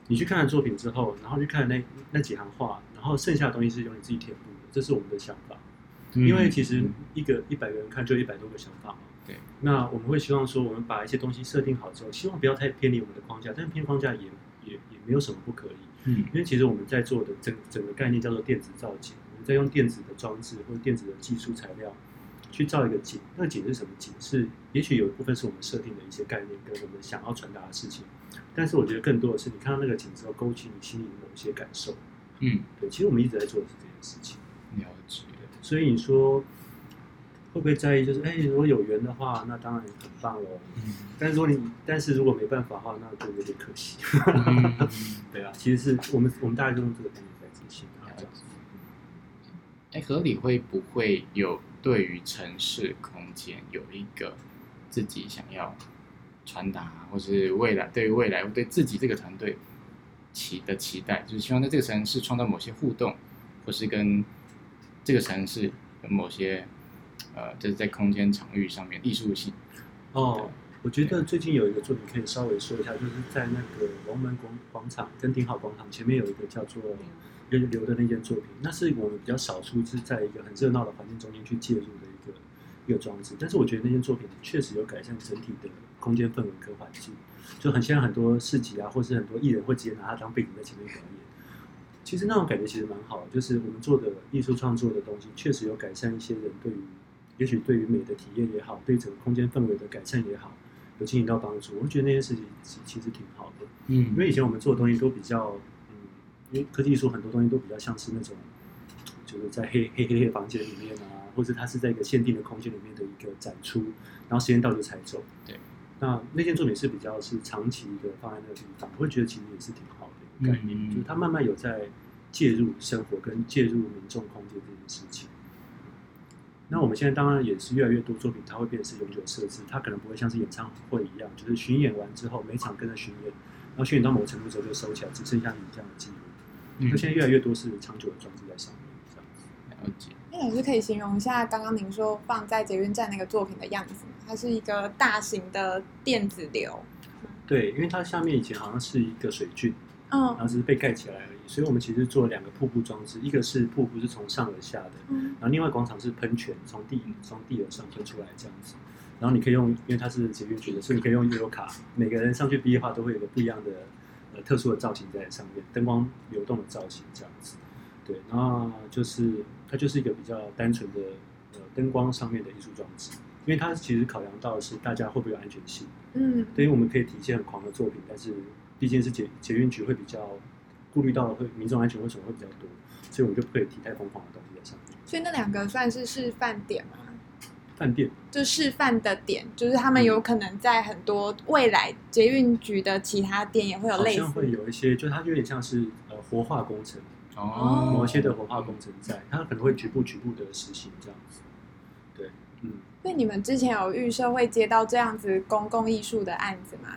你去看了作品之后，然后去看那那几行话，然后剩下的东西是由你自己填补的，这是我们的想法。嗯、因为其实一个一百个人看就一百多个想法嘛。对。那我们会希望说，我们把一些东西设定好之后，希望不要太偏离我们的框架，但是偏框架也也也没有什么不可以。嗯。因为其实我们在做的整整个概念叫做电子造景，我们在用电子的装置或者电子的技术材料。去造一个景，那个景是什么景？是也许有一部分是我们设定的一些概念跟我们想要传达的事情，但是我觉得更多的是你看到那个景之后，勾起你心里的某些感受。嗯，对，其实我们一直在做的是这件事情。了解。所以你说会不会在意？就是哎，如果有缘的话，那当然很棒喽。嗯。但是如果你，但是如果没办法的话，那就有点可惜。嗯、对啊，其实是我们我们大概就用这个概念在执行。哎，合理会不会有？对于城市空间有一个自己想要传达，或是未来对于未来对自己这个团队期的期待，就是希望在这个城市创造某些互动，或是跟这个城市有某些呃，就是在空间场域上面艺术性。哦，我觉得最近有一个作品可以稍微说一下，就是在那个龙门广广场跟鼎好广场前面有一个叫做。人流的那件作品，那是我们比较少数是在一个很热闹的环境中间去介入的一个一个装置。但是我觉得那件作品确实有改善整体的空间氛围跟环境，就很像很多市集啊，或是很多艺人会直接拿它当背景在前面表演。其实那种感觉其实蛮好的，就是我们做的艺术创作的东西，确实有改善一些人对于，也许对于美的体验也好，对整个空间氛围的改善也好，有进行到帮助。我觉得那件事情其其实挺好的，嗯，因为以前我们做的东西都比较。嗯因为科技艺术很多东西都比较像是那种，就是在 黑黑黑黑房间里面啊，或者它是在一个限定的空间里面的一个展出，然后时间到就才走。对，那那件作品是比较是长期的放在那个地方，我会觉得其实也是挺好概念，就是它慢慢有在介入生活跟介入民众空间这件事情。那我们现在当然也是越来越多作品，它会变成是永久设置，它可能不会像是演唱会一样，就是巡演完之后每场跟着巡演，然后巡演到某个程度之后就收起来，只剩下你这样的记录。那、嗯、现在越来越多是长久的装置在上面，这样子。了解。那老师可以形容一下刚刚您说放在捷运站那个作品的样子吗？它是一个大型的电子流。对，因为它下面以前好像是一个水圳，嗯，然后只是被盖起来而已。所以我们其实做了两个瀑布装置，一个是瀑布是从上而下的，嗯，然后另外广场是喷泉从地从地而上喷出来这样子。然后你可以用，因为它是捷运局的，所以你可以用悠游卡，每个人上去毕业的话都会有个不一样的。呃，特殊的造型在上面，灯光流动的造型这样子，对，然后就是它就是一个比较单纯的呃灯光上面的艺术装置，因为它其实考量到的是大家会不会有安全性，嗯，对于我们可以体现很狂的作品，但是毕竟是捷捷运局会比较顾虑到会民众安全为什么会比较多，所以我们就不可以提太疯狂的东西在上面。所以那两个算是示范点吗？饭店，就示范的点，就是他们有可能在很多未来捷运局的其他店也会有类似，好像会有一些，就是它有点像是呃活化工程哦，某些的活化工程在，它可能会局部局部的实行这样子。对，嗯。那你们之前有预设会接到这样子公共艺术的案子吗？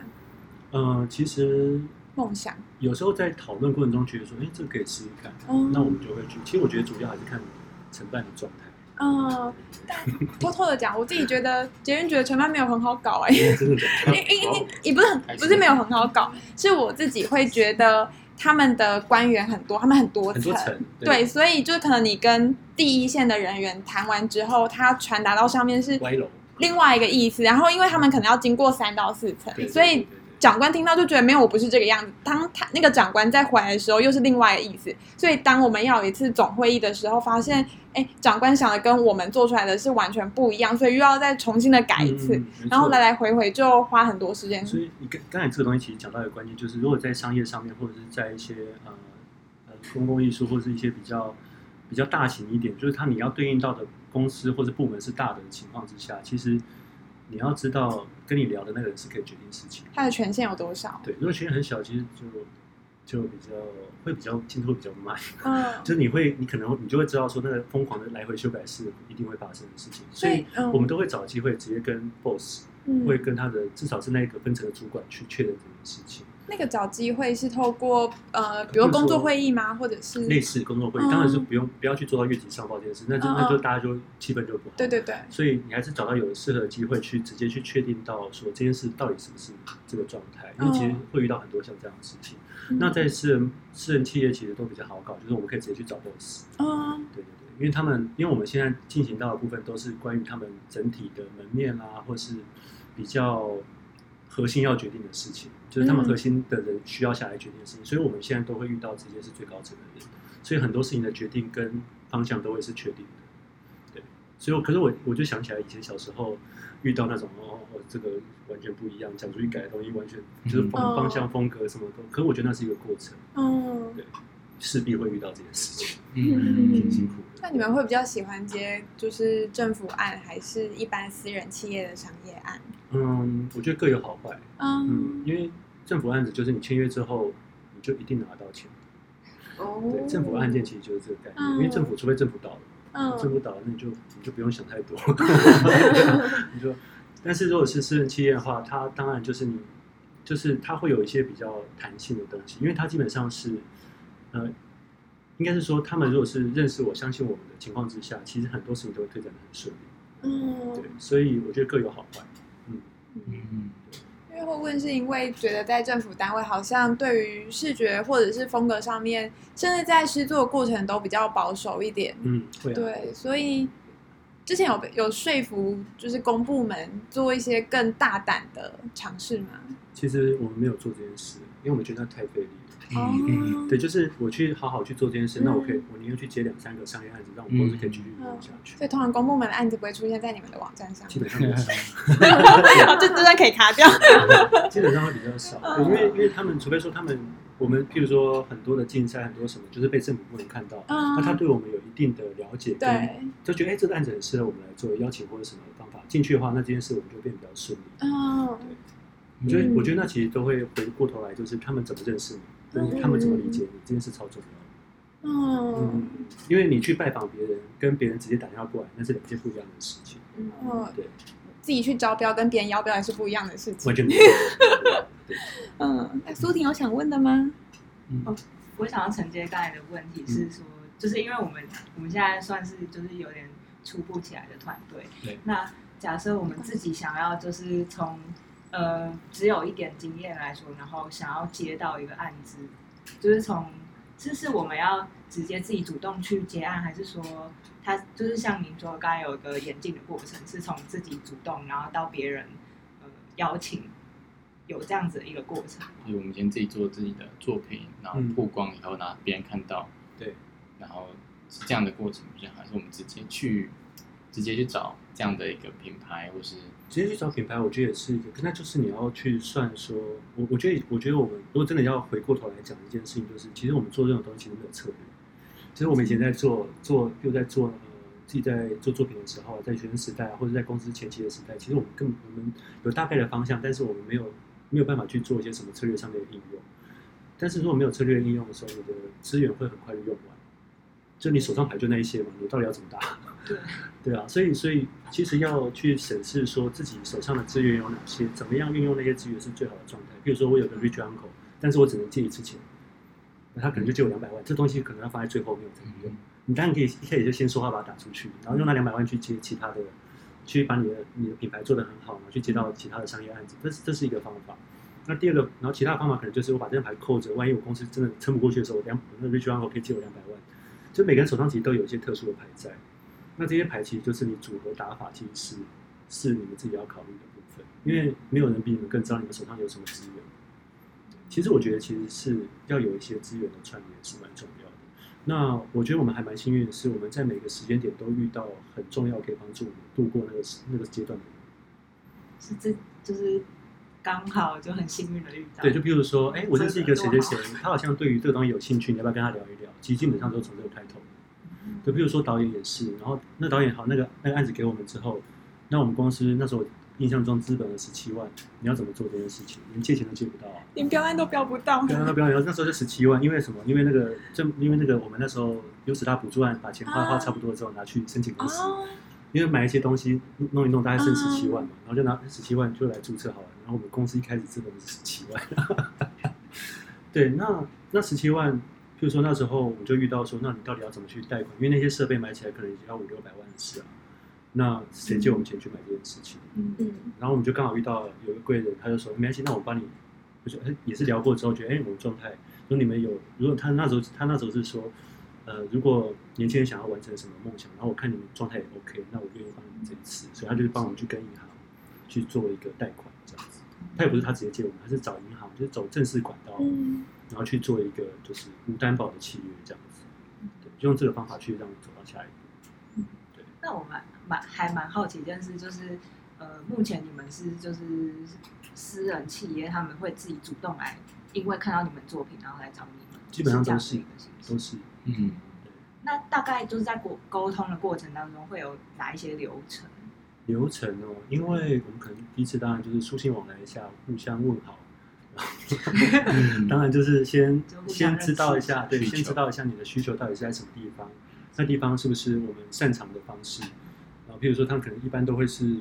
嗯、呃，其实梦想有时候在讨论过程中觉得说，哎，这个可以试试看，嗯，那我们就会去。其实我觉得主要还是看承办的状态。嗯，但 偷偷的讲，我自己觉得捷运觉得承办没有很好搞哎？也不是很不是没有很好搞，是我自己会觉得他们的官员很多，他们很多层，对，所以就可能你跟第一线的人员谈完之后，他传达到上面是另外一个意思，然后因为他们可能要经过三到四层，所以。长官听到就觉得没有，我不是这个样子。当他那个长官再回来的时候，又是另外一个意思。所以当我们要有一次总会议的时候，发现，哎，长官想的跟我们做出来的是完全不一样，所以又要再重新的改一次，嗯、然后来来回回就花很多时间。所以你刚刚才这个东西其实讲到一个关键，就是如果在商业上面，或者是在一些呃呃公共艺术，或者是一些比较比较大型一点，就是它你要对应到的公司或者部门是大的情况之下，其实。你要知道，跟你聊的那个人是可以决定事情。他的权限有多少？对，如果权限很小，其实就就比较会比较进度比较慢。嗯，就是你会，你可能你就会知道说，那个疯狂的来回修改是一定会发生的事情。所以，我们都会找机会直接跟 boss，嗯，会跟他的至少是那个分层的主管去确认这件事情。那个找机会是透过呃，比如工作会议吗？或者是类似工作会议？当然是不用，不要去做到越级上报这件事，那就那就大家就气氛就不好。对对对。所以你还是找到有适合的机会去直接去确定到说这件事到底是不是这个状态，因为其实会遇到很多像这样的事情。那在私人私人企业其实都比较好搞，就是我们可以直接去找 boss。嗯。对对对，因为他们因为我们现在进行到的部分都是关于他们整体的门面啊，或是比较。核心要决定的事情，就是他们核心的人需要下来决定的事情，嗯、所以我们现在都会遇到直接是最高层的人，所以很多事情的决定跟方向都会是确定的。对，所以我可是我我就想起来以前小时候遇到那种哦哦这个完全不一样，讲出去改的东西完全就是方、嗯、方向风格什么都，可是我觉得那是一个过程。嗯，对，势必会遇到这件事情，嗯，挺辛苦的。那你们会比较喜欢接就是政府案，还是一般私人企业的商业案？嗯，我觉得各有好坏。嗯，嗯，因为政府案子就是你签约之后，你就一定拿到钱。哦，对，政府案件其实就是这个概念。嗯、因为政府除非政府倒了，嗯，政府倒了，那你就你就不用想太多。你说，但是如果是私人企业的话，它当然就是你，就是它会有一些比较弹性的东西，因为它基本上是，呃，应该是说，他们如果是认识我、相信我们的情况之下，其实很多事情都会推展的很顺利。嗯，对，所以我觉得各有好坏。嗯，因为会问是因为觉得在政府单位好像对于视觉或者是风格上面，甚至在制作过程都比较保守一点。嗯。对，所以之前有有说服就是公部门做一些更大胆的尝试吗？其实我们没有做这件事，因为我们觉得那太费力。哦，对，就是我去好好去做这件事，那我可以，我宁愿去接两三个商业案子，让我们公司可以继续运作下去。所以通常公部门的案子不会出现在你们的网站上，基本上比较少。这这段可以卡掉。基本上会比较少，因为因为他们除非说他们，我们譬如说很多的竞赛，很多什么，就是被政府部门看到，那他对我们有一定的了解，对，就觉得哎，这个案子很适合我们来做邀请或者什么方法进去的话，那这件事我们就变比较顺利。哦，对，我觉得我觉得那其实都会回过头来，就是他们怎么认识你。嗯、他们怎么理解你这件事超重要。嗯，嗯，因为你去拜访别人，跟别人直接打电话过来，那是两件不一样的事情。嗯，对，自己去招标跟别人邀标也是不一样的事情。完全不一样。嗯，那苏婷有想问的吗？嗯、哦，我想要承接刚才的问题是说，嗯、就是因为我们我们现在算是就是有点初步起来的团队。对。那假设我们自己想要就是从。呃，只有一点经验来说，然后想要接到一个案子，就是从，这是我们要直接自己主动去接案，还是说，他就是像您说，刚才有一个演进的过程，是从自己主动，然后到别人呃邀请，有这样子的一个过程。所以我们先自己做自己的作品，然后曝光以后，让别人看到，对，然后是这样的过程，比较好还是我们直接去，直接去找这样的一个品牌，或是。直接去找品牌，我觉得也是一个，那就是你要去算说，我我觉得，我觉得我们如果真的要回过头来讲一件事情，就是其实我们做这种东西其实没有策略。其实我们以前在做做又在做呃自己在做作品的时候，在学生时代或者在公司前期的时代，其实我们更我们有大概的方向，但是我们没有没有办法去做一些什么策略上面的应用。但是如果没有策略应用的时候，你的资源会很快就用完。就你手上牌就那一些嘛，你到底要怎么打？对，对啊，所以所以其实要去审视说自己手上的资源有哪些，怎么样运用那些资源是最好的状态。比如说我有个 rich uncle，但是我只能借一次钱，那他可能就借我两百万，这东西可能要放在最后面才能用。你当然可以一开始就先说话把它打出去，然后用那两百万去接其他的，去把你的你的品牌做得很好然后，去接到其他的商业案子，这是这是一个方法。那第二个，然后其他的方法可能就是我把这张牌扣着，万一我公司真的撑不过去的时候，两那 rich uncle 可以借我两百万。就每个人手上其实都有一些特殊的牌在，那这些牌其实就是你组合打法，其实是是你们自己要考虑的部分，因为没有人比你们更知道你们手上有什么资源。其实我觉得其实是要有一些资源的串联是蛮重要的。那我觉得我们还蛮幸运的是，我们在每个时间点都遇到很重要可以帮助我们度过那个那个阶段的人。是这就是。刚好就很幸运的遇到。对，就比如说，哎，我认识一个谁谁谁，他好像对于这个东西有兴趣，你要不要跟他聊一聊？其实基本上都从这个开头。就比如说导演也是，然后那导演好，那个那个案子给我们之后，那我们公司那时候印象中资本的十七万，你要怎么做这件事情？连借钱都借不到啊，连标案都标不到。标案都标不到，那时候就十七万，因为什么？因为那个就因为那个我们那时候有十大补助案，把钱花花差不多之后拿去申请公司。啊因为买一些东西弄一弄，大概剩十七万嘛，然后就拿十七万就来注册好了。然后我们公司一开始资本是十七万，对，那那十七万，譬如说那时候我就遇到说，那你到底要怎么去贷款？因为那些设备买起来可能也要五六百万的事啊。那谁借我们钱去买这件事情？嗯嗯。然后我们就刚好遇到有一个贵人，他就说没关系，那我帮你。就说哎，也是聊过之后觉得哎，我们状态，说你们有，如果他那时候他那时候是说。呃，如果年轻人想要完成什么梦想，然后我看你们状态也 OK，那我愿意帮你们这一次，所以他就是帮我们去跟银行去做一个贷款。他也不是他直接借我们，他是找银行，就是走正式管道，嗯、然后去做一个就是无担保的契约这样子。对，就用这个方法去让你走到下一步。对。那我蛮蛮还蛮好奇一件事，就是呃，目前你们是就是私人企业，他们会自己主动来，因为看到你们作品，然后来找你们，基本上都是都是。嗯，那大概就是在沟沟通的过程当中会有哪一些流程？流程哦，因为我们可能第一次当然就是书信往来一下，互相问好。当然就是先先知道一下，对，先知道一下你的需求到底是在什么地方，那地方是不是我们擅长的方式？然后，比如说他们可能一般都会是，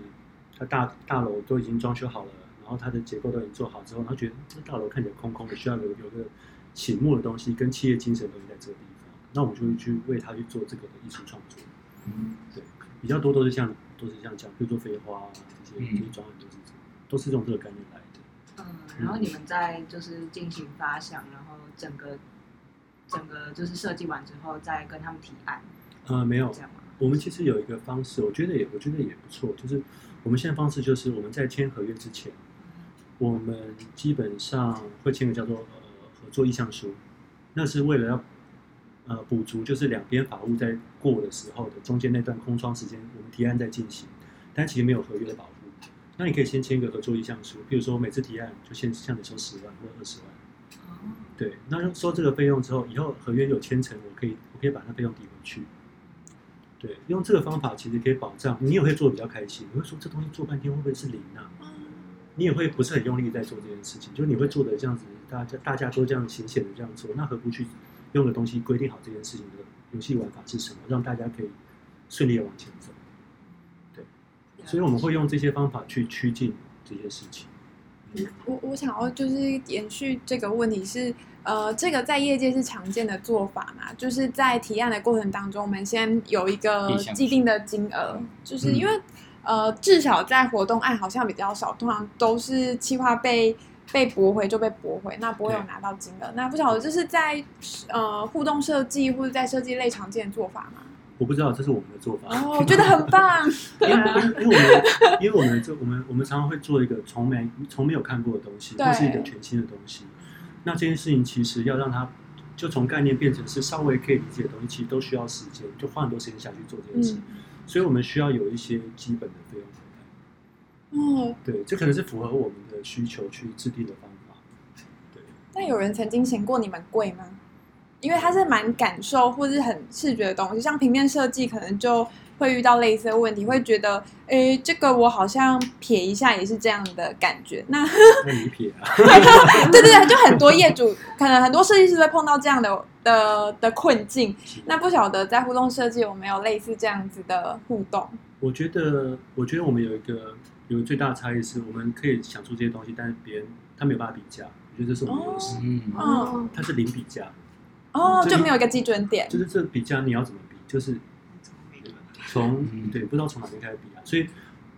他大大楼都已经装修好了，然后它的结构都已经做好之后，他觉得这大楼看起来空空的，需要有有个醒目的东西，跟企业精神都在这个地方。那我们就会去为他去做这个的艺术创作，嗯，对，比较多都是像都是像这样，比如说飞花啊这些，就是专案都是这样，都是用这个概念来的。嗯，然后你们在就是进行发想，然后整个整个就是设计完之后，再跟他们提案。呃，没有，我们其实有一个方式，我觉得也我觉得也不错，就是我们现在方式就是我们在签合约之前，我们基本上会签个叫做呃合作意向书，那是为了要。呃，补足就是两边法务在过的时候的中间那段空窗时间，我们提案在进行，但其实没有合约的保护。那你可以先签一个合作意向书，比如说每次提案就先向你收十万或二十万。哦。对，那收这个费用之后，以后合约有签成，我可以我可以把那费用抵回去。对，用这个方法其实可以保障你也会做的比较开心。你会说这东西做半天会不会是零啊？你也会不是很用力在做这件事情，就是你会做的这样子，大家大家都这样浅浅的这样做，那何不去？用的东西规定好这件事情的游戏玩法是什么，让大家可以顺利的往前走。对，所以我们会用这些方法去趋近这些事情。嗯，我我想要就是延续这个问题是，呃，这个在业界是常见的做法嘛？就是在提案的过程当中，我们先有一个既定的金额，就是因为、嗯、呃，至少在活动案好像比较少，通常都是计划被。被驳回就被驳回，那不会有拿到金额。那不晓得这是在呃互动设计或者在设计类常见的做法吗？我不知道，这是我们的做法。哦，我觉得很棒。因为因为我们因为我们这我们我们常常会做一个从没从没有看过的东西，对或是一个全新的东西。那这件事情其实要让它就从概念变成是稍微可以理解的东西，其实都需要时间，就花很多时间下去做这件事。嗯、所以我们需要有一些基本的费用。哦，对，这可能是符合我们的需求去制定的方法。对，那有人曾经嫌过你们贵吗？因为它是蛮感受或是很视觉的东西，像平面设计可能就会遇到类似的问题，会觉得，哎，这个我好像撇一下也是这样的感觉。那那你撇啊？对对对，就很多业主，可能很多设计师会碰到这样的的的困境。那不晓得在互动设计有没有类似这样子的互动？我觉得，我觉得我们有一个有最大的差异是，我们可以想出这些东西，但是别人他没有办法比价。我觉得这是我们的优势。嗯，哦，它是零比价。哦，就没有一个基准点。就是这比价你要怎么比？就是。从对，不知道从哪边开始比啊，所以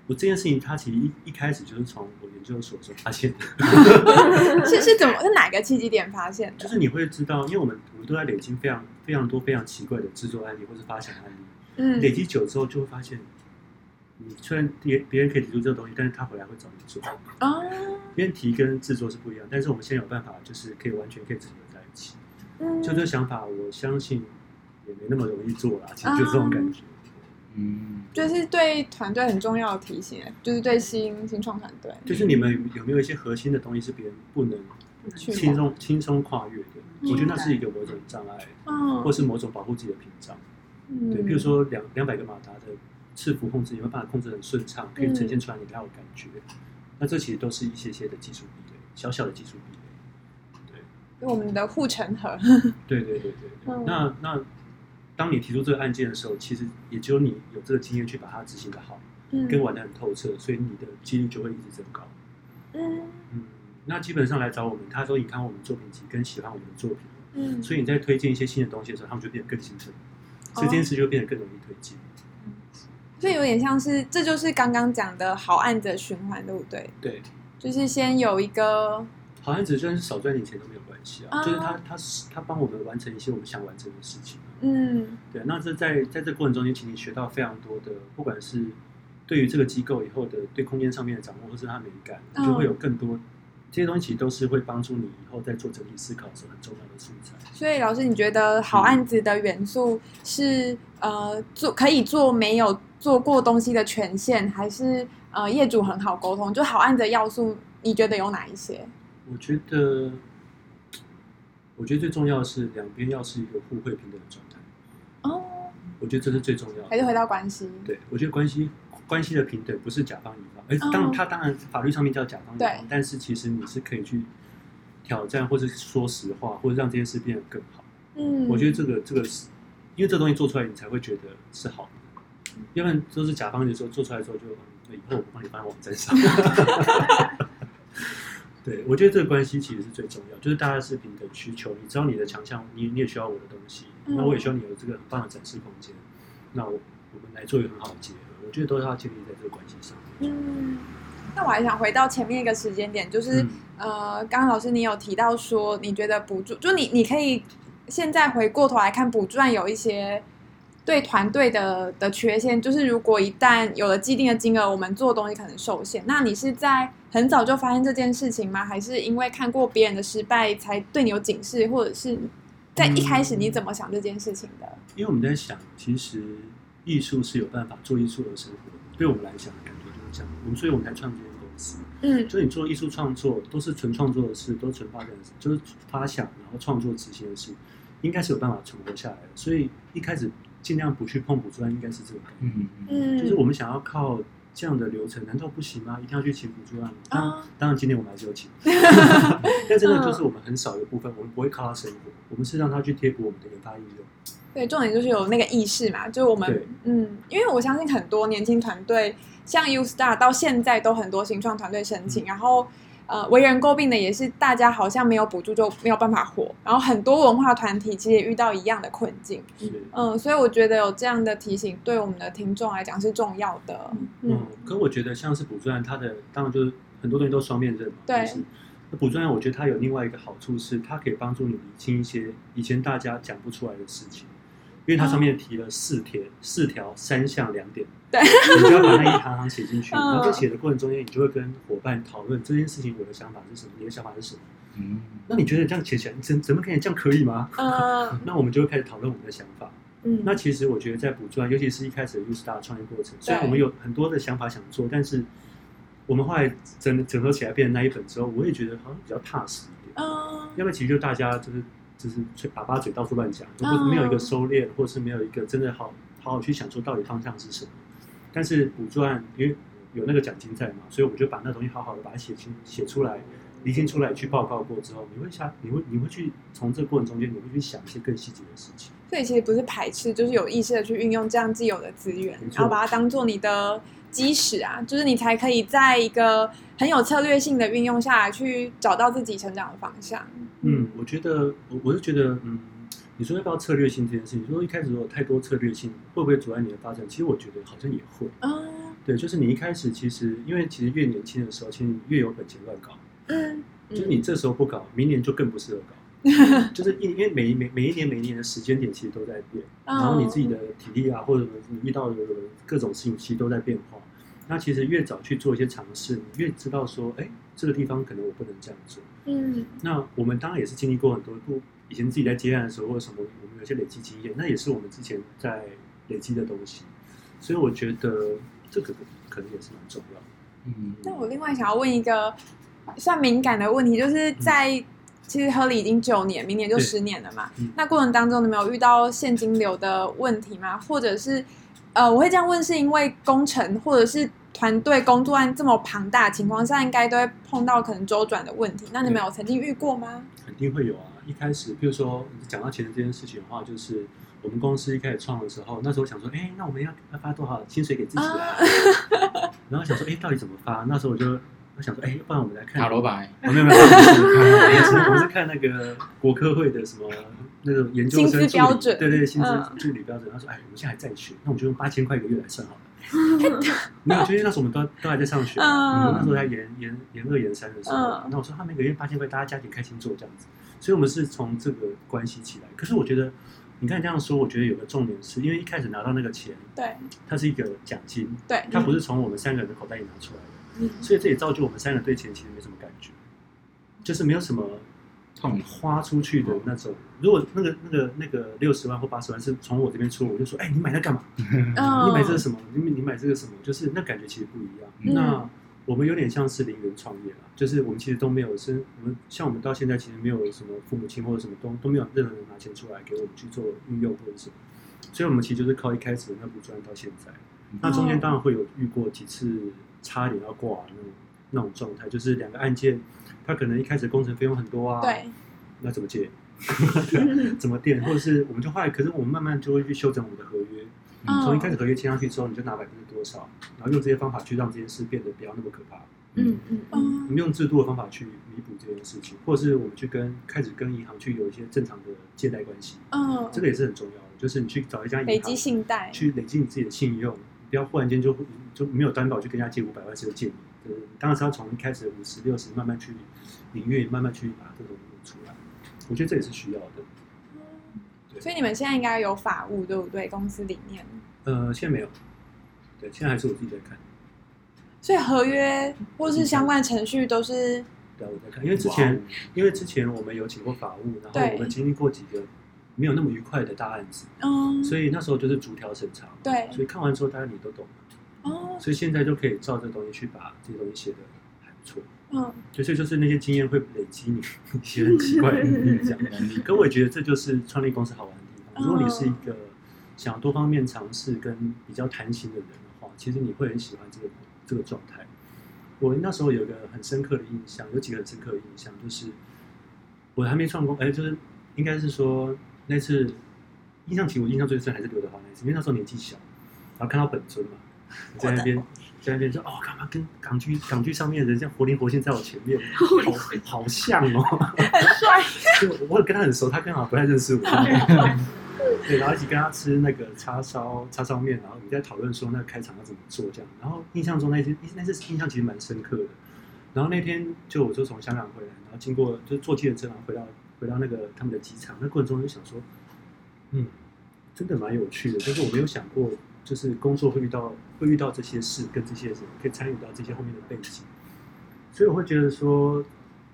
我这件事情，它其实一一开始就是从我研究所时候发现的。是是怎么是哪个契机点发现的？就是你会知道，因为我们我们都在累积非常非常多非常奇怪的制作案例或是发想案例。嗯，累积久之后就会发现，你虽然别别人可以提出这个东西，但是他回来会找你做。哦，别人提跟制作是不一样，但是我们现在有办法，就是可以完全可以整合在一起。嗯，就这个想法，我相信也没那么容易做啦。其实就这种感觉。嗯，就是对团队很重要的提醒，就是对新新创团队，就是你们有没有一些核心的东西是别人不能轻松轻松跨越的？嗯、我觉得那是一个某种障碍，嗯、或是某种保护自己的屏障。嗯、对，比如说两两百个马达的伺服控制，你会把它控制很顺畅，可以呈现出来你要有感觉？嗯、那这其实都是一些些的技术壁垒，小小的技术壁垒。对，我们的护城河。对对对对，对，嗯、那那。当你提出这个案件的时候，其实也只有你有这个经验去把它执行的好，嗯，跟玩的很透彻，所以你的几率就会一直增高。嗯嗯，那基本上来找我们，他说你看我们作品集跟喜欢我们的作品，嗯，所以你在推荐一些新的东西的时候，他们就变得更兴奋，所以这件事就会变得更容易推进。嗯，所以有点像是，这就是刚刚讲的好案子循环，对不对？对，就是先有一个好案子，就算是少赚点钱都没有关系啊，就是他他他帮我们完成一些我们想完成的事情。嗯，对，那这在在这过程中间，请你学到非常多的，不管是对于这个机构以后的对空间上面的掌握，或是它美感，就会有更多、哦、这些东西，其实都是会帮助你以后在做整体思考的时候很重要的素材。所以，老师，你觉得好案子的元素是、嗯、呃做可以做没有做过东西的权限，还是呃业主很好沟通？就好案子的要素，你觉得有哪一些？我觉得，我觉得最重要的是两边要是一个互惠平等的状态。哦，我觉得这是最重要的，还是回到关系。对，我觉得关系关系的平等不是甲方乙方，而当然他当然法律上面叫甲方乙方，但是其实你是可以去挑战，或者说实话，或者让这件事变得更好。嗯，我觉得这个这个是因为这东西做出来，你才会觉得是好的，要不然都是甲方的时候做出来之后就以后我帮你放在网站上。对，我觉得这个关系其实是最重要，就是大家是平等需求，你知道你的强项，你你也需要我的东西，那我也需要你有这个很棒的展示空间，那我我们来做一个很好的结合，我觉得都是要建立在这个关系上。嗯，那我还想回到前面一个时间点，就是、嗯、呃，刚刚老师你有提到说，你觉得补助，就你你可以现在回过头来看补赚有一些。对团队的的缺陷，就是如果一旦有了既定的金额，我们做的东西可能受限。那你是在很早就发现这件事情吗？还是因为看过别人的失败才对你有警示，或者是在一开始你怎么想这件事情的？嗯，因为我们在想，其实艺术是有办法做艺术而生活的。对我们来讲，感觉就是这样。我们所以我们才创这间公司。嗯，就你做艺术创作，都是纯创作的事，都纯发展的事，就是发想然后创作执行的事，应该是有办法存活下来的。所以一开始。尽量不去碰补助案，应该是这个概念。嗯嗯，就是我们想要靠这样的流程，难道不行吗？一定要去请补助案吗？当然，当然，今天我们还是有请。但真的就是我们很少一部分，我们不会靠他生活，我们是让他去贴补我们的研发应用。对，重点就是有那个意识嘛，就是我们嗯，因为我相信很多年轻团队，像 U Star 到现在都很多新创团队申请，嗯、然后。呃，为人诟病的也是大家好像没有补助就没有办法活，然后很多文化团体其实也遇到一样的困境。嗯所以我觉得有这样的提醒，对我们的听众来讲是重要的。嗯，嗯可我觉得像是补助案，它的当然就是很多东西都双面刃嘛。对。那补助案，我觉得它有另外一个好处是，它可以帮助你理清一些以前大家讲不出来的事情。因为它上面提了四条、嗯、四条三项两点，对，你就要把那一行行写进去。嗯、然后在写的过程中间，你就会跟伙伴讨论这件事情，我的想法是什么，你的想法是什么。嗯，那你觉得这样写起来，怎怎么可以这样可以吗？嗯，那我们就会开始讨论我们的想法。嗯，那其实我觉得在补助案，尤其是一开始的 YouStar 创业过程，虽然我们有很多的想法想做，但是我们后来整整合起来变成那一本之后，我也觉得好像比较踏实一点。嗯，要不然其实就大家就是。就是嘴粑粑嘴到处乱讲，就没有一个收敛，或是没有一个真的好好好去想说到底方向是什么。但是补赚因为有那个奖金在嘛，所以我们就把那东西好好的把它写清写出来，厘清出来去报告过之后，你会下你会你会去从这个过程中间，你会去想一些更细节的事情。所以其实不是排斥，就是有意识的去运用这样既有的资源，然后把它当做你的基石啊，就是你才可以在一个很有策略性的运用下来，去找到自己成长的方向。嗯，我觉得我我是觉得，嗯，你说要不要策略性这件事情，说一开始如果太多策略性，会不会阻碍你的发展？其实我觉得好像也会。啊，对，就是你一开始其实，因为其实越年轻的时候，其实越有本钱乱搞。嗯，就是你这时候不搞，明年就更不适合搞。就是因因为每每每一年每一年的时间点其实都在变，然后你自己的体力啊，或者你遇到的各种事情其实都在变化。那其实越早去做一些尝试，你越知道说，哎，这个地方可能我不能这样做。嗯，那我们当然也是经历过很多，不以前自己在接案的时候或者什么，我们有些累积经验，那也是我们之前在累积的东西。所以我觉得这个可能也是蛮重要的。嗯，那我另外想要问一个算敏感的问题，就是在。嗯其实合理已经九年，明年就十年了嘛。那过程当中，你没有遇到现金流的问题吗？或者是，呃，我会这样问，是因为工程或者是团队工作案这么庞大的情况下，应该都会碰到可能周转的问题。那你们有曾经遇过吗？肯定会有啊。一开始，比如说讲到钱这件事情的话，就是我们公司一开始创的时候，那时候想说，哎，那我们要要发多少薪水给自己啊？啊 然后想说，哎，到底怎么发？那时候我就。我想说，哎，不然我们来看塔罗牌。我没有没有，我是看那个国科会的什么那个研究生助理，对对，薪资助理标准。他说，哎，我们现在还在学，那我们就用八千块一个月来算好了。没有，就因为那时候我们都都还在上学，嗯那时候在研研研二研三的时候。那我说，他每个月八千块，大家家庭开心做这样子。所以，我们是从这个关系起来。可是，我觉得你看这样说，我觉得有个重点是，因为一开始拿到那个钱，对，它是一个奖金，对，它不是从我们三个人的口袋里拿出来的。所以这也造就我们三个对钱其实没什么感觉，就是没有什么痛花出去的那种。如果那个那个那个六十万或八十万是从我这边出，我就说：“哎，你买那干嘛？你买这个什么？你你买这个什么？”就是那感觉其实不一样。那我们有点像是零元创业了，就是我们其实都没有生，我们像我们到现在其实没有什么父母亲或者什么都都没有任何人拿钱出来给我们去做运用或者什么，所以我们其实就是靠一开始的那笔赚到现在。那中间当然会有遇过几次。差点要挂那种那种状态，就是两个案件，他可能一开始工程费用很多啊，对，那怎么借？怎么垫？或者是我们就后来，可是我们慢慢就会去修整我们的合约，嗯、从一开始合约签上去之后，你就拿百分之多少，然后用这些方法去让这件事变得不要那么可怕。嗯嗯嗯，我们用制度的方法去弥补这件事情，或者是我们去跟开始跟银行去有一些正常的借贷关系。嗯，这个也是很重要的，就是你去找一家银行，累积信贷，去累积你自己的信用。不要忽然间就就没有担保去跟人家借五百万，是借你。对，当然是要从一开始五十六十慢慢去领运，慢慢去把这种出来。我觉得这也是需要的。对，所以你们现在应该有法务对不对？公司里面？呃，现在没有。对，现在还是我自己在看。所以合约或是相关程序都是？对，我在看。因为之前，因为之前我们有请过法务，然后我们经历过几个。没有那么愉快的大案子，嗯，所以那时候就是逐条审查，对，所以看完之后，大家你都懂了，哦，所以现在就可以照这东西去把这些东西写的还不错，嗯，所以就是那些经验会累积你 一些很奇怪的能力，可我也觉得这就是创立公司好玩的地方。如果你是一个想多方面尝试跟比较弹性的人的话，其实你会很喜欢这个这个状态。我那时候有一个很深刻的印象，有几个很深刻的印象，就是我还没创工，哎，就是应该是说。那次印象其实我印象最深还是刘德华那次，因为那时候年纪小，然后看到本尊嘛，在那边在那边说哦，干嘛跟港剧港剧上面的人像活灵活现在我前面，好好像哦，很帅。就我跟他很熟，他刚好不太认识我。对，然后一起跟他吃那个叉烧叉烧面，然后你在讨论说那个开场要怎么做这样。然后印象中那次那次印象其实蛮深刻的。然后那天就我就从香港回来，然后经过就坐计程车然后回到。回到那个他们的机场，那过程中就想说，嗯，真的蛮有趣的。就是我没有想过，就是工作会遇到会遇到这些事，跟这些人可以参与到这些后面的背景。所以我会觉得说，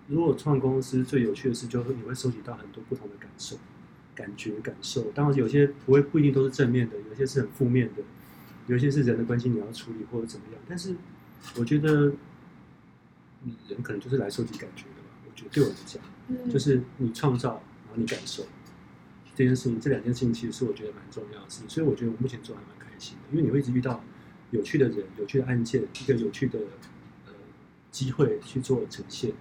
如果创公司最有趣的事，就是你会收集到很多不同的感受、感觉、感受。当然有些不会不一定都是正面的，有些是很负面的，有些是人的关系你要处理或者怎么样。但是我觉得，人可能就是来收集感觉。觉得对我来讲。就是你创造，然后你感受，这件事情，这两件事情其实是我觉得蛮重要的事情，所以我觉得我目前做还蛮开心的，因为你会一直遇到有趣的人、有趣的案件、一个有趣的呃机会去做呈现。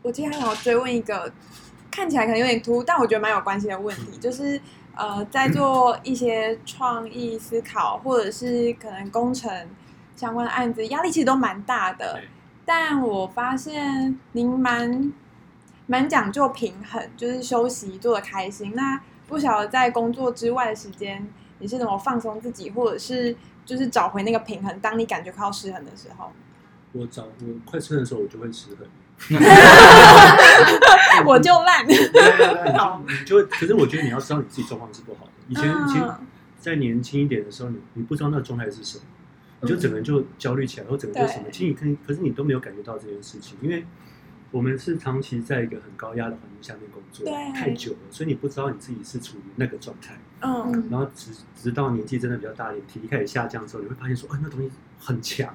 我今天还想要追问一个看起来可能有点突，但我觉得蛮有关系的问题，就是呃，在做一些创意思考或者是可能工程相关的案子，压力其实都蛮大的。但我发现您蛮蛮讲究平衡，就是休息做的开心。那不晓得在工作之外的时间，你是怎么放松自己，或者是就是找回那个平衡？当你感觉快要失衡的时候，我找我快失衡的时候，我就会失衡。我就烂，你就可是我觉得你要知道你自己状况是不好的。以前以前在年轻一点的时候，你你不知道那个状态是什么，你就整个人就焦虑起来，或整个就什么。其实你可可是你都没有感觉到这件事情，因为我们是长期在一个很高压的环境下面工作太久了，所以你不知道你自己是处于那个状态。嗯，然后直直到年纪真的比较大一点，体力开始下降之后，你会发现说，哎，那东西很强。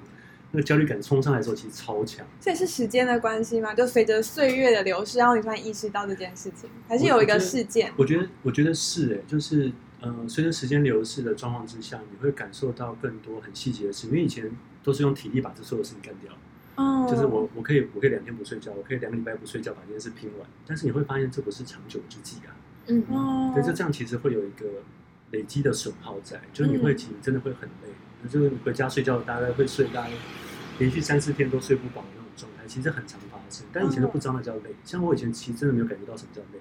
那个焦虑感冲上来的时候，其实超强。这是时间的关系吗？就随着岁月的流逝，然后你突然意识到这件事情，还是有一个事件？我觉得，我觉得是哎，就是呃，随着时间流逝的状况之下，你会感受到更多很细节的事。因为以前都是用体力把这所有事情干掉，哦，就是我我可以我可以两天不睡觉，我可以两个礼拜不睡觉把这件事拼完。但是你会发现，这不是长久之计啊。嗯哦，所以就这样其实会有一个累积的损耗在，就是你会其实真的会很累。就是你回家睡觉，大概会睡大概连续三四天都睡不饱的那种状态，其实很常发生。但以前都不知道那叫累，像我以前其实真的没有感觉到什么叫累，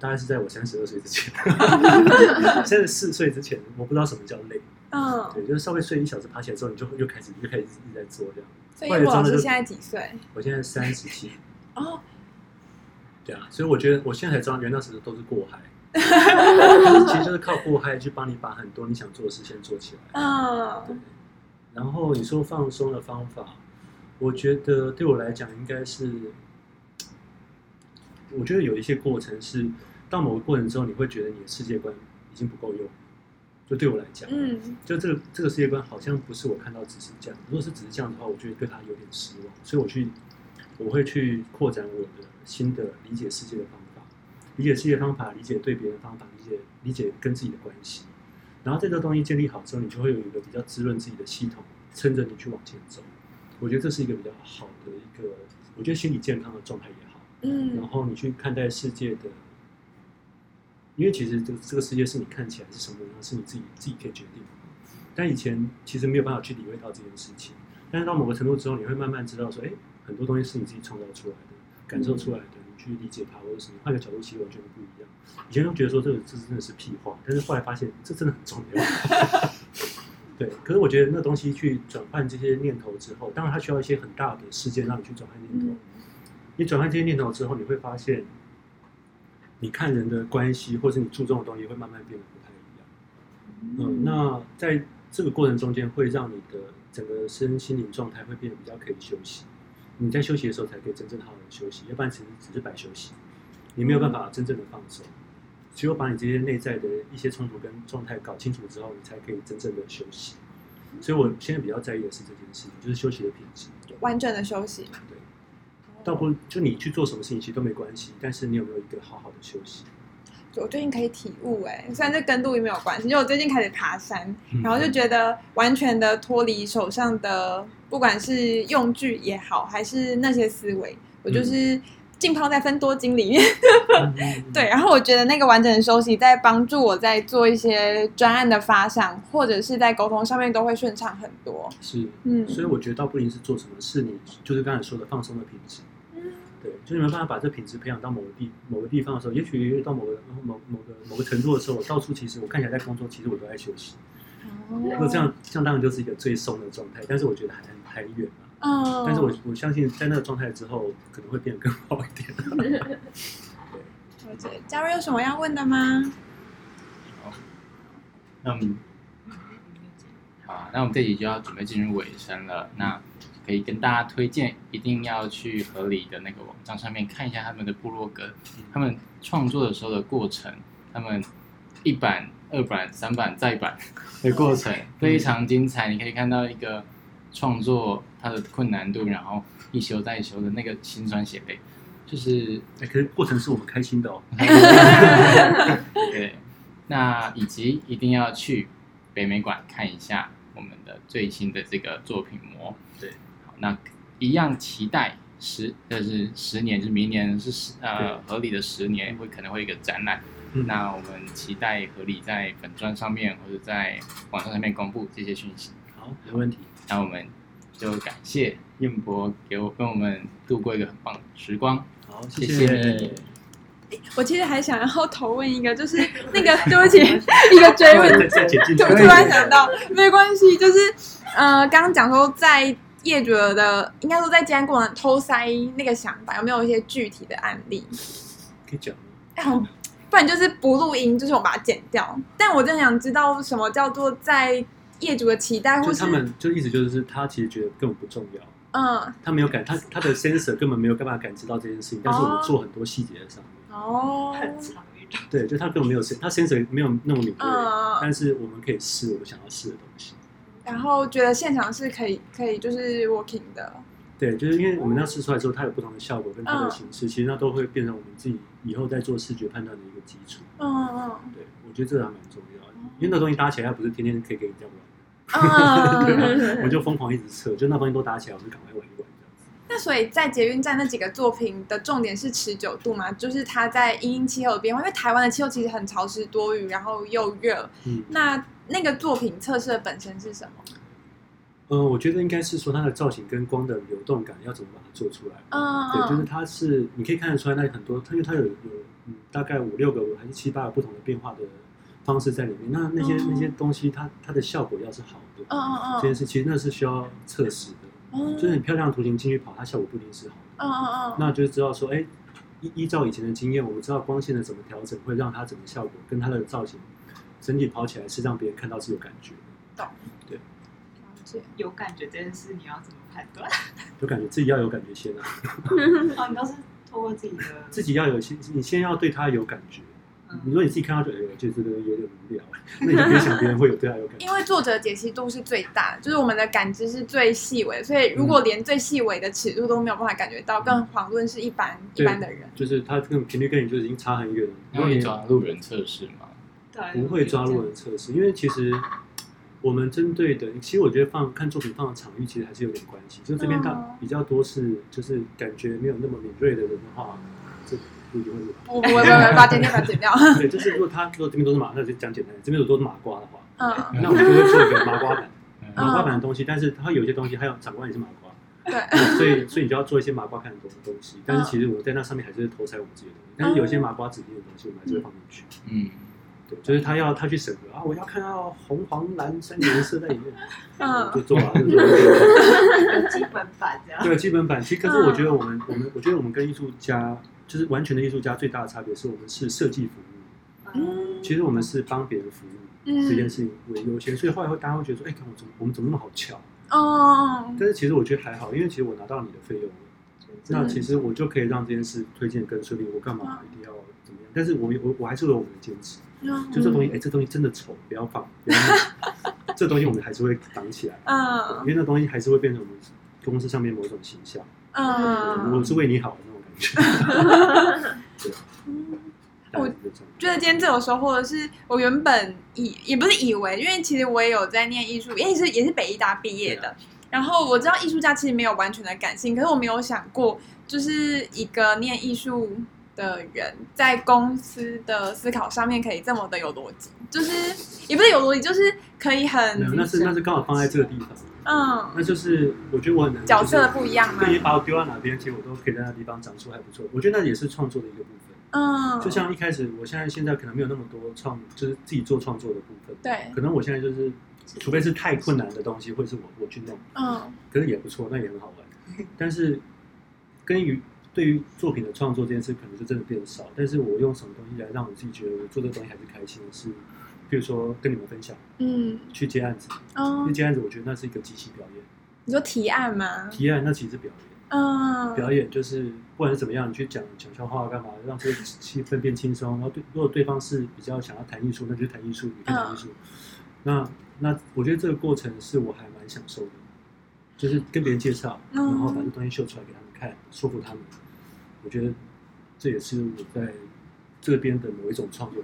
大概是在我三十二岁之前，三十四岁之前，我不知道什么叫累。嗯，对，就是稍微睡一小时，爬起来之后，你就又开始又开始一直在做这样。所以我老师现在几岁？我现在三十七。哦，对啊，所以我觉得我现在才知道，原来那时候都是过嗨。其实就是靠过嗨去帮你把很多你想做的事先做起来。嗯，对。然后你说放松的方法，我觉得对我来讲应该是，我觉得有一些过程是到某个过程之后，你会觉得你的世界观已经不够用。就对我来讲，嗯，就这个这个世界观好像不是我看到只是这样。如果是只是这样的话，我觉得对他有点失望。所以我去，我会去扩展我的新的理解世界的方法。理解世界方法，理解对别人的方法，理解理解跟自己的关系，然后这个东西建立好之后，你就会有一个比较滋润自己的系统，撑着你去往前走。我觉得这是一个比较好的一个，我觉得心理健康的状态也好。嗯。然后你去看待世界的，因为其实这这个世界是你看起来是什么样，是你自己自己可以决定。但以前其实没有办法去体会到这件事情，但是到某个程度之后，你会慢慢知道说，哎，很多东西是你自己创造出来的，感受出来的。你去理解它，或者是你，换个角度其实完全不一样。以前都觉得说这个这真的是屁话，但是后来发现这真的很重要。对，可是我觉得那东西去转换这些念头之后，当然它需要一些很大的事件让你去转换念头。你转换这些念头之后，你会发现，你看人的关系，或是你注重的东西，会慢慢变得不太一样。嗯，那在这个过程中间，会让你的整个身心灵状态会变得比较可以休息。你在休息的时候才可以真正好好的休息，要不然其实只是白休息，你没有办法真正的放松。只有把你这些内在的一些冲突跟状态搞清楚之后，你才可以真正的休息。所以我现在比较在意的是这件事情，就是休息的品质，完整的休息。对，倒不就你去做什么事情其实都没关系，但是你有没有一个好好的休息？我最近可以体悟哎，虽然这跟录音没有关系，因为我最近开始爬山，然后就觉得完全的脱离手上的，不管是用具也好，还是那些思维，我就是浸泡在芬多精里面。对，然后我觉得那个完整的休息，在帮助我在做一些专案的发想，或者是在沟通上面都会顺畅很多。是，嗯，所以我觉得倒不一定是做什么事，你就是刚才说的放松的品质。对，就你没办法把这品质培养到某个地某个地方的时候，也许到某个某某个某个程度的时候，我到处其实我看起来在工作，其实我都在休息。哦，那这样这样当然就是一个最松的状态，但是我觉得还还远嘛。哦，但是我我相信在那个状态之后，可能会变得更好一点。对，对，嘉瑞有什么要问的吗？好，那我们好啊，那我们这集就要准备进入尾声了。那可以跟大家推荐，一定要去合理的那个网站上面看一下他们的部落格，他们创作的时候的过程，他们一版、二版、三版、再版 的过程非常精彩。你可以看到一个创作它的困难度，然后一修再修的那个辛酸血泪。就是哎，可是过程是我们开心的哦。对，那以及一定要去北美馆看一下我们的最新的这个作品模。对，好，那一样期待十，就是十年，就是明年是十呃合理的十年会可能会有一个展览。嗯、那我们期待合理在粉专上面或者在网上上面公布这些讯息。好，没问题。那我们就感谢燕博给我跟我们度过一个很棒的时光。好，谢谢，谢谢。我其实还想要投问一个，就是那个对不起，一个追问，突 突然想到，没关系，就是呃，刚刚讲说在业主的，应该说在接案过程偷塞那个想法，有没有一些具体的案例？可以讲。哎，好。不然就是不录音，就是我把它剪掉。但我真的想知道什么叫做在业主的期待，或是他们就意思就是他其实觉得根本不重要。嗯，他没有感，他他的 sensor 根本没有办法感知到这件事情。但是我们做很多细节在上面。哦，很长一种。对，就他根本没有 sensor，他 sensor 没有那么敏锐。嗯，但是我们可以试我们想要试的东西。然后觉得现场是可以可以就是 working 的。对，就是因为我们那试出来之后，它有不同的效果跟它的形式，嗯、其实那都会变成我们自己以后在做视觉判断的一个基础。嗯嗯，对，我觉得这个还蛮重要的，因为那东西搭起来它不是天天可以给你这样玩。嗯，我就疯狂一直测，就那东西都搭起来，我就赶快玩。那所以在捷运站那几个作品的重点是持久度嘛？就是它在因应气候的变化，因为台湾的气候其实很潮湿多雨，然后又热。嗯，那那个作品测试的本身是什么？嗯，我觉得应该是说它的造型跟光的流动感要怎么把它做出来。嗯，对，就是它是你可以看得出来，那很多它因为它有有嗯大概五六个还是七八个不同的变化的方式在里面。那那些、嗯、那些东西它，它它的效果要是好的，嗯嗯嗯，这件事其实那是需要测试的。嗯，就是很漂亮的图形进去跑，它效果不一定是好的。嗯嗯嗯，那就知道说，哎，依依照以前的经验，我们知道光线的怎么调整会让它整个效果跟它的造型整体跑起来是让别人看到是有感觉的。懂。对。有感觉这件事，你要怎么判断？有感觉自己要有感觉先啊！哦，你都是通过自己的，自己要有先，你先要对它有感觉。嗯、你说你自己看到觉得这个有点无聊，那你就别想别人会有对他有感觉。因为作者解析度是最大，就是我们的感知是最细微，所以如果连最细微的尺度都没有办法感觉到，更遑论是一般一般的人。就是他跟频率跟你就已经差很远了。因为你抓路人测试嘛？对，不会抓路人测试，因为其实。我们针对的，其实我觉得放看作品放的场域其实还是有点关系。就这边大比较多是，就是感觉没有那么敏锐的人的话，这不一定会录。不不把剪掉，把剪掉。对，就是如果他如果这边都是马，那就讲简单点。这边如果都是马瓜的话，嗯，那我们就会做一个麻瓜版，麻瓜版的东西。但是它有些东西，还有长官也是麻瓜，对，所以所以你就要做一些麻瓜看得懂的东西。但是其实我在那上面还是投塞我们自己的东西。但是有些麻瓜指定的东西，我们还是会放进去。嗯。对就是他要他去审核啊，我要看到红黄蓝三个颜色在里面，嗯，就做啊，就做。基本版这样。对，基本版。其实，可是我觉得我们我们我觉得我们跟艺术家就是完全的艺术家最大的差别是我们是设计服务。嗯。其实我们是帮别人服务嗯这件事情为优先，所以后来会大家会觉得说，哎，看我怎么我们怎么那么好乔？哦。但是其实我觉得还好，因为其实我拿到你的费用了，那其实我就可以让这件事推荐更顺利。我干嘛一定要怎么样？但是我我我还是有我们的坚持。就这东西，哎，这东西真的丑，不要放。不要这东西我们还是会挡起来，嗯，因为那东西还是会变成我们公司上面某种形象。嗯，我是为你好我觉得今天最有收获的是，我原本以也不是以为，因为其实我也有在念艺术，也是也是北艺大毕业的。然后我知道艺术家其实没有完全的感性，可是我没有想过，就是一个念艺术。的人在公司的思考上面可以这么的有逻辑，就是也不是有逻辑，就是可以很没有，那是那是刚好放在这个地方，嗯，那就是我觉得我很能角色不一样嘛，那你把我丢到哪边，其实我都可以在那地方长出还不错。我觉得那也是创作的一个部分，嗯，就像一开始，我现在现在可能没有那么多创，就是自己做创作的部分，对，可能我现在就是，除非是太困难的东西，或者是我我去弄，嗯，可是也不错，那也很好玩，但是跟于。对于作品的创作这件事，可能是真的变少。但是我用什么东西来让我自己觉得我做这个东西还是开心的是，比如说跟你们分享，嗯，去接案子，哦，去接案子，我觉得那是一个即兴表演。你说提案吗？提案那其实是表演，嗯，表演就是不管是怎么样，你去讲讲笑话干嘛，让这个气氛变轻松。然后对，如果对方是比较想要谈艺术，那就谈艺术，你可以谈艺术。嗯、那那我觉得这个过程是我还蛮享受的，就是跟别人介绍，然后把这东西秀出来给他们看，说服他们。我觉得这也是我在这边的某一种创作。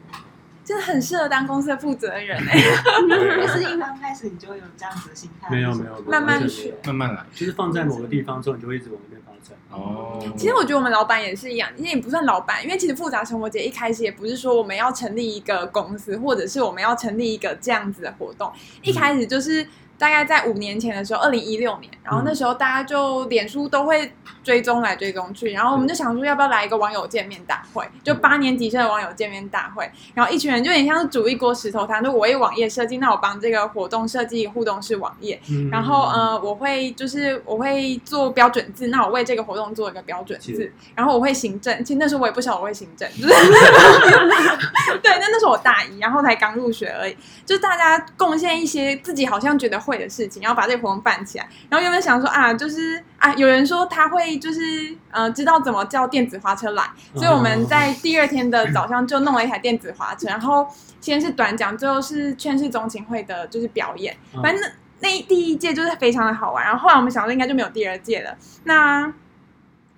真的很适合当公司的负责人哎、欸。可是一刚开始你就会有这样子的心态？没有没有，慢慢学，慢慢来，就是放在某个地方之后，你就会一直往那边发展。哦。其实我觉得我们老板也是一样，因为也不算老板，因为其实复杂生活节一开始也不是说我们要成立一个公司，或者是我们要成立一个这样子的活动，一开始就是。大概在五年前的时候，二零一六年，然后那时候大家就脸书都会追踪来追踪去，然后我们就想说要不要来一个网友见面大会，就八年级生的网友见面大会，然后一群人就有点像是煮一锅石头汤，就我为网页设计，那我帮这个活动设计互动式网页，然后呃我会就是我会做标准字，那我为这个活动做一个标准字，然后我会行政，其实那时候我也不晓得我会行政，就是 对，那那时候我大一，然后才刚入学而已，就是大家贡献一些自己好像觉得。会的事情，然后把这个活动办起来。然后有没有想说啊，就是啊，有人说他会就是呃，知道怎么叫电子滑车来，所以我们在第二天的早上就弄了一台电子滑车。然后先是短讲，最后是劝世中情会的，就是表演。反正那，那第一届就是非常的好玩。然后后来我们想说，应该就没有第二届了。那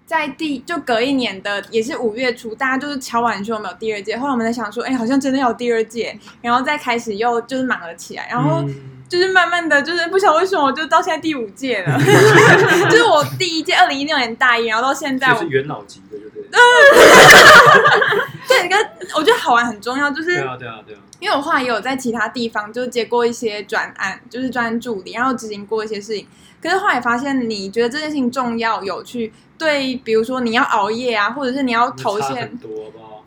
在第就隔一年的也是五月初，大家就是敲完说没有第二届。后来我们在想说，哎，好像真的有第二届，然后再开始又就是忙了起来，然后。就是慢慢的就是不晓得为什么，我就到现在第五届了。就是我第一届二零一六年大一，然后到现在我，我是元老级的，对不对？对，一个我觉得好玩很重要，就是对啊对啊对啊。因为我后来也有在其他地方就接过一些专案，就是专案助理，然后执行过一些事情。可是后来发现，你觉得这件事情重要、有趣，对，比如说你要熬夜啊，或者是你要投现很多？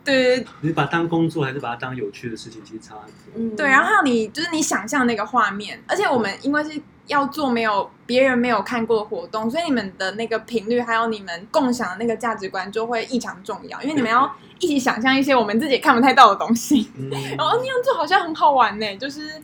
对，你把它当工作还是把它当有趣的事情，其实差很多。嗯，对。然后还有你就是你想象那个画面，而且我们因为是要做没有别人没有看过的活动，所以你们的那个频率还有你们共享的那个价值观就会异常重要，因为你们要一起想象一些我们自己看不太到的东西。嗯，然后那样做好像很好玩呢，就是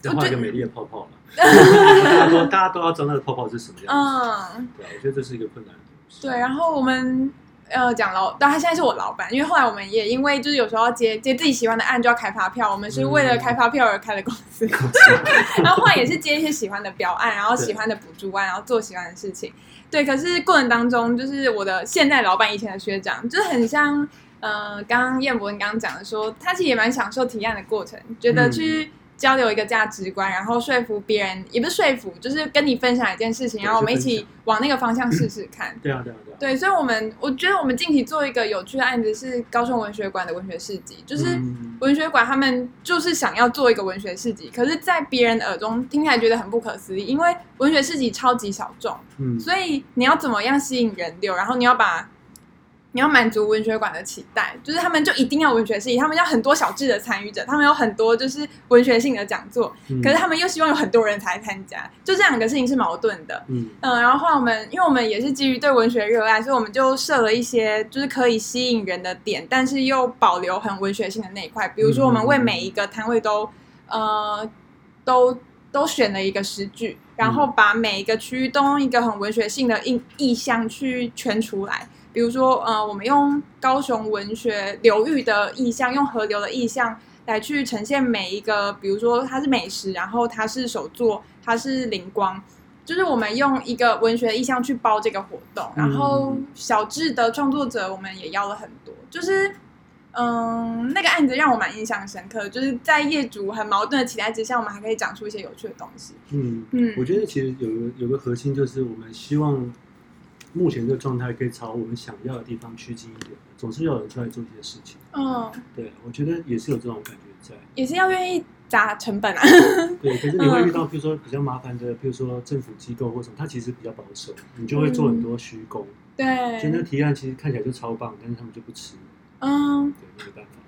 就画一个美丽的泡泡嘛。大家都大家都要知道那个泡泡是什么样子。嗯，对，我觉得这是一个困难的东西。对，然后我们。呃，讲老，但他现在是我老板，因为后来我们也因为就是有时候要接接自己喜欢的案，就要开发票。我们是为了开发票而开的公司，嗯、然后后来也是接一些喜欢的标案，然后喜欢的补助案，然后做喜欢的事情。对，可是过程当中，就是我的现在老板以前的学长，就是很像呃，刚刚彦博你刚刚讲的说，他其实也蛮享受提案的过程，觉得去。嗯交流一个价值观，然后说服别人，也不是说服，就是跟你分享一件事情，然后我们一起往那个方向试试看。对啊，对啊，对啊。对，所以，我们我觉得我们近期做一个有趣的案子是高雄文学馆的文学市集，就是文学馆他们就是想要做一个文学市集，可是，在别人的耳中听起来觉得很不可思议，因为文学市集超级小众，嗯，所以你要怎么样吸引人流，然后你要把。你要满足文学馆的期待，就是他们就一定要文学系，他们要很多小智的参与者，他们有很多就是文学性的讲座，嗯、可是他们又希望有很多人才参加，就这两个事情是矛盾的。嗯嗯，然后后来我们，因为我们也是基于对文学热爱，所以我们就设了一些就是可以吸引人的点，但是又保留很文学性的那一块，比如说我们为每一个摊位都呃都都选了一个诗句，然后把每一个区域都用一个很文学性的意意象去圈出来。比如说，呃，我们用高雄文学流域的意象，用河流的意象来去呈现每一个，比如说它是美食，然后它是手作，它是灵光，就是我们用一个文学意象去包这个活动。然后小智的创作者，我们也要了很多，就是，嗯，那个案子让我蛮印象深刻，就是在业主很矛盾的期待之下，我们还可以讲出一些有趣的东西。嗯嗯，我觉得其实有个有个核心就是我们希望。目前这个状态可以朝我们想要的地方趋近一点，总是要有人出来做一些事情。嗯，对，我觉得也是有这种感觉在，也是要愿意砸成本啊。对，可是你会遇到，比如说比较麻烦的，比如说政府机构或什么，它其实比较保守，你就会做很多虚功。对，就那个提案其实看起来就超棒，但是他们就不吃。嗯，对，没办法，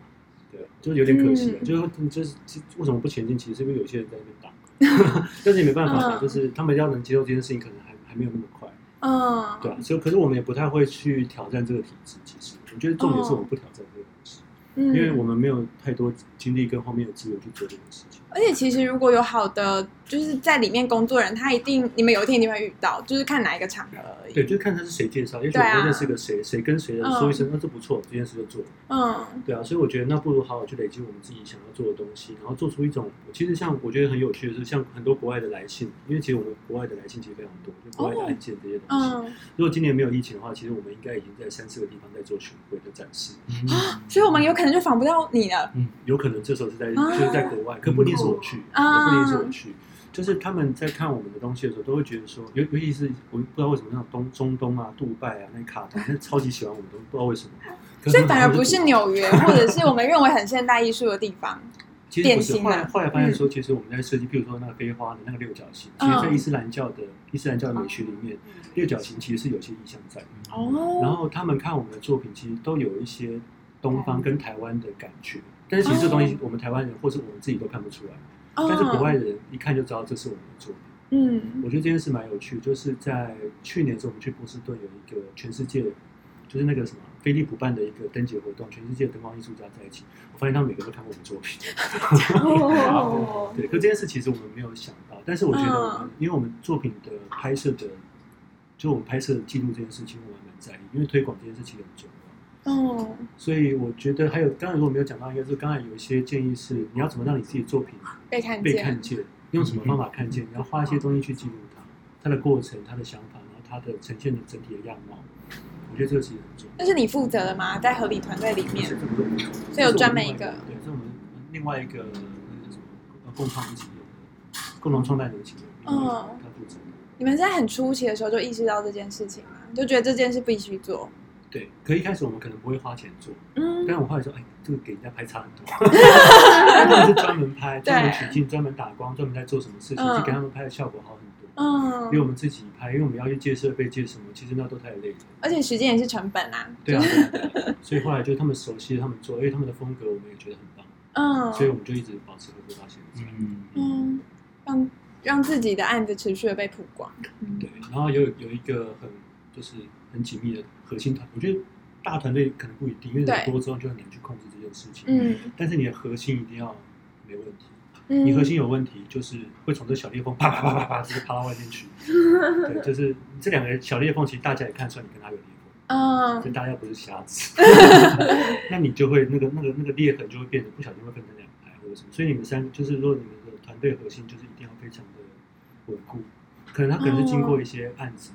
对，就有点可惜了。就是就是为什么不前进？其实是因为有些人在那边挡，但是也没办法，就是他们要能接受这件事情，可能还还没有那么快。嗯，对啊，所以可是我们也不太会去挑战这个体制。其实我觉得重点是我们不挑战这个东西，嗯，因为我们没有太多精力跟后面的资源去做这件事情。而且其实如果有好的，就是在里面工作人，他一定你们有一天一定会遇到，就是看哪一个场合而已。对，就是看他是谁介绍，也许我认识个谁，谁、啊、跟谁的说一声，那、嗯、这不错，这件事就做。嗯，对啊，所以我觉得那不如好好去累积我们自己想要做的东西，然后做出一种。其实像我觉得很有趣的是，像很多国外的来信，因为其实我们国外的来信其实非常多，就国外的案件这些东西。哦嗯、如果今年没有疫情的话，其实我们应该已经在三四个地方在做巡回的展示。啊、嗯，所以我们有可能就访不到你了。嗯，有可能这时候是在、啊、就是在国外，可不一定是我去。啊，不一定是我去，就是他们在看我们的东西的时候，都会觉得说，尤尤其是我不知道为什么那种东中东啊、杜拜啊那卡通，那超级喜欢我们，都不知道为什么。所以反而不是纽约，或者是我们认为很现代艺术的地方。其实不是，后来后来发现说，其实我们在设计，譬如说那个飞花的那个六角形，其实，在伊斯兰教的伊斯兰教的美学里面，六角形其实是有些意象在。哦。然后他们看我们的作品，其实都有一些东方跟台湾的感觉，但是其实这东西我们台湾人或是我们自己都看不出来。但是国外人一看就知道这是我们的作品。嗯，我觉得这件事蛮有趣，就是在去年的时候，我们去波士顿有一个全世界，就是那个什么飞利浦办的一个灯节活动，全世界灯光艺术家在一起，我发现他们每个都看过我们作品。哦，对，可这件事其实我们没有想到，但是我觉得我们，因为我们作品的拍摄的，就我们拍摄的记录这件事情，我们蛮在意，因为推广这件事情很重要。哦，所以我觉得还有，刚才如果没有讲到，应该是刚才有一些建议是，你要怎么让你自己的作品被看见，被看见，用什么方法看见？你要花一些东西去记录它，它的过程、它的想法，然后它的呈现的整体的样貌。我觉得这个其实很重要。那是你负责的吗？在合理团队里面，所以有专门一个，对，是我们另外一个那个什么共创一起的共同创办人一起的，嗯，他负责。你们在很初期的时候就意识到这件事情吗？就觉得这件事必须做。对，可一开始我们可能不会花钱做，嗯，但是我后来说，哎，这个给人家拍差很多，他们是专门拍、专门取景、专门打光、专门在做什么事情，就给他们拍的效果好很多，嗯，比我们自己拍，因为我们要去借设备、借什么，其实那都太累了，而且时间也是成本啊。对啊，所以后来就他们熟悉，他们做，因为他们的风格我们也觉得很棒，嗯，所以我们就一直保持合作到现在，嗯嗯，让让自己的案子持续的被曝光，对，然后有有一个很就是。很紧密的核心团，我觉得大团队可能不一定，因为人多之后就很难去控制这件事情。嗯，但是你的核心一定要没问题。嗯，你核心有问题，就是会从这小裂缝啪啪啪啪啪直接啪到外面去。对，就是这两个小裂缝，其实大家也看出来你跟他有裂缝。嗯，所以大家不是瞎子。那你就会那个那个那个裂痕就会变得不小心会分成两排或者什么。所以你们三就是说你们的团队核心就是一定要非常的稳固。可能他可能是经过一些案子。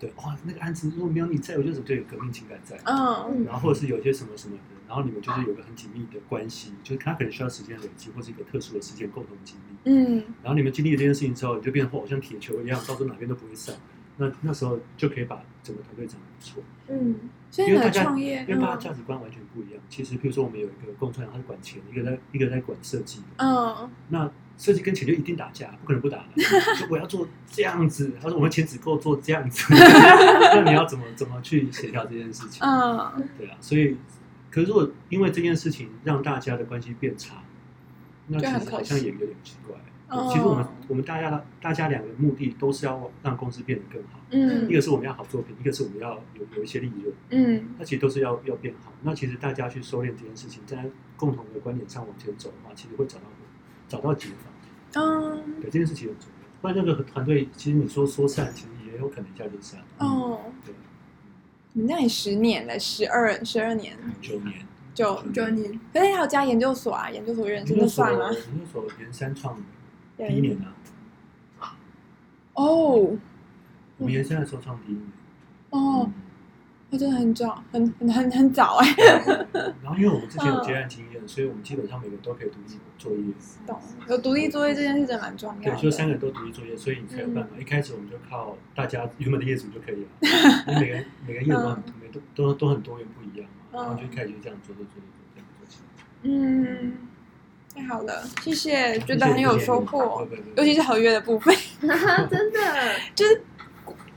对，哇，那个案子如果没有你在，我就是就有革命情感在。嗯，然后或者是有些什么什么的，然后你们就是有个很紧密的关系，就是他可能需要时间累积，或是一个特殊的时间共同经历。嗯，然后你们经历了这件事情之后，你就变成好像铁球一样，到时候哪边都不会散。那那时候就可以把整个团队整得不错。嗯，因为大家因为大家价值观完全不一样。其实，比如说我们有一个共创，他是管钱，一个在一个在管设计。嗯，那。设计跟钱就一定打架，不可能不打的。说我要做这样子，他说我们钱只够做这样子，那你要怎么怎么去协调这件事情？嗯，对啊。所以，可是如果因为这件事情让大家的关系变差，那其实好像也有点奇怪。其实我们我们大家的大家两个目的都是要让公司变得更好。嗯，一个是我们要好作品，一个是我们要有有一些利润。嗯，那其实都是要要变好。那其实大家去收敛这件事情，在共同的观点上往前走的话，其实会找到找到解法。嗯，对，这件事情很重要。不然那个团队，其实你说说散，其实也有可能一下就散。哦，对。你那里十年了，十二十二年，九年，九九年。可是你还有加研究所啊？研究所认识就算了。研究所研三创第一年啊。哦。我们原先的时候创第一年。哦。我真的很早，很很很很早哎。然后，因为我们之前有接案经验，嗯、所以我们基本上每个人都可以独立作业。懂，有独立作业这件事真的蛮重要的。对，就三个人都独立作业，所以你才有办法。嗯、一开始我们就靠大家原本的业主就可以了。因为每个人每个业主都很每都都都很多元不一样嘛，然后就开始就这样做做做做这样做起来。嗯，太好了，谢谢，觉得很有收获，尤其是合约的部分，真的 就是。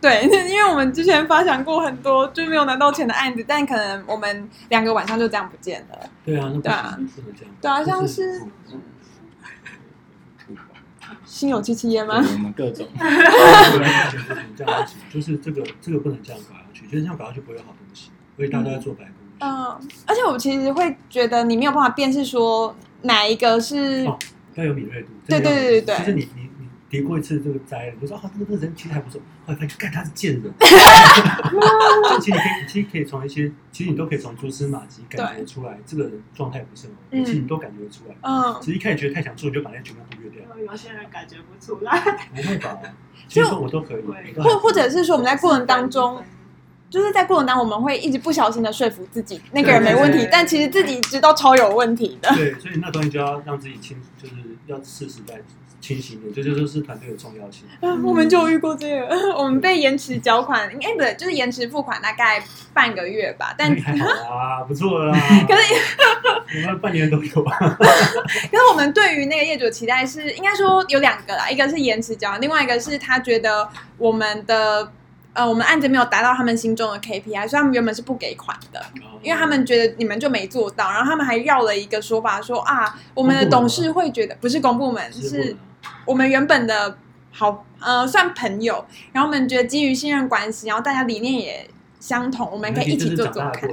对，因为我们之前发想过很多就没有拿到钱的案子，但可能我们两个晚上就这样不见了。对啊，对啊，对啊，像是心有戚戚焉吗？我们各种，就是这个这个不能这样搞下去，就是这样搞下去不会有好东西，所以大家在做白工。嗯，而且我其实会觉得你没有办法辨识说哪一个是要有敏锐度。对对对对对。其实你你你叠过一次这个灾，你就说啊，这个这个人其实还不错。后来发现，看他是贱人。其实你可以，其实可以从一些，其实你都可以从蛛丝马迹感觉出来，这个人状态不是很好。其实你都感觉出来。嗯。其实一开始觉得太想做，你就把那全部忽略掉。有些人感觉不出来。不会吧。其实我都可以。或或者是说，我们在过程当中。就是在过程当中，我们会一直不小心的说服自己那个人没问题，但其实自己知道超有问题的。对，所以那东西就要让自己清，就是要适时在清醒一点，这就，就是团队的重要性。嗯，我们就遇过这个，我们被延迟缴款，应该不对，就是延迟付款大概半个月吧。但还好啊，不错啦。可是我们半年都有吧。可是我们对于那个业主的期待是，应该说有两个啦，一个是延迟缴，另外一个是他觉得我们的。呃，我们案子没有达到他们心中的 KPI，所以他们原本是不给款的，因为他们觉得你们就没做到，然后他们还绕了一个说法说啊，我们的董事会觉得不是公部门，是我们原本的好呃算朋友，然后我们觉得基于信任关系，然后大家理念也相同，我们可以一起做做看。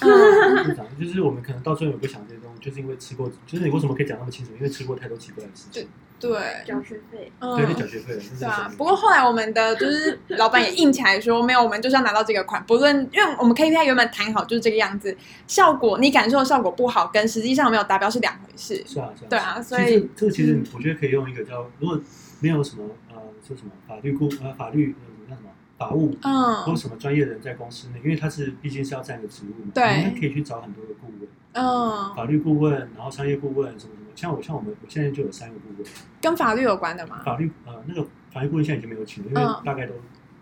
嗯，就是我们可能到最后也不想这些东西，就是因为吃过，就是你为什么可以讲那么清楚？因为吃过太多奇怪的事情。对，缴学费，嗯，对，缴学费，对啊。不过后来我们的就是老板也硬起来说，没有，我们就是要拿到这个款，不论因为我们 KPI 原本谈好就是这个样子，效果你感受的效果不好，跟实际上没有达标是两回事。是啊，是啊。对啊，所以这个其实我觉得可以用一个叫，如果没有什么呃说什么法律顾呃法律呃叫什么法务，嗯，或什么专业人在公司内，因为他是毕竟是要占个职务嘛，对，你可以去找很多的顾问，嗯，法律顾问，然后商业顾问什么什么。像我，像我们，我现在就有三个顾问，跟法律有关的吗？法律呃，那个法律顾问现在已经没有请了，因为大概都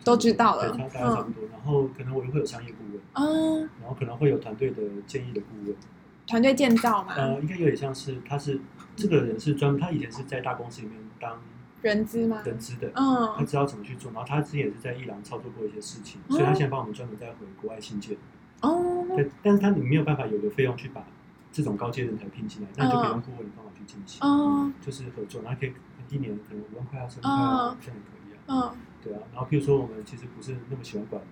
都知道了，对大概差不多。然后可能我也会有商业顾问，嗯，然后可能会有团队的建议的顾问，团队建造嘛，呃，应该有点像是他是这个人是专，他以前是在大公司里面当人资吗？人资的，嗯，他知道怎么去做。然后他之前也是在伊朗操作过一些事情，所以他现在帮我们专门在回国外信件，哦，对，但是他你没有办法有个费用去把。这种高阶人才聘进来，那你就可以用顾问的方法去进行，嗯，就是合作，然后可以一年可能五万块啊，十万块啊，这样也可以啊，嗯，对啊，然后譬如说我们其实不是那么喜欢管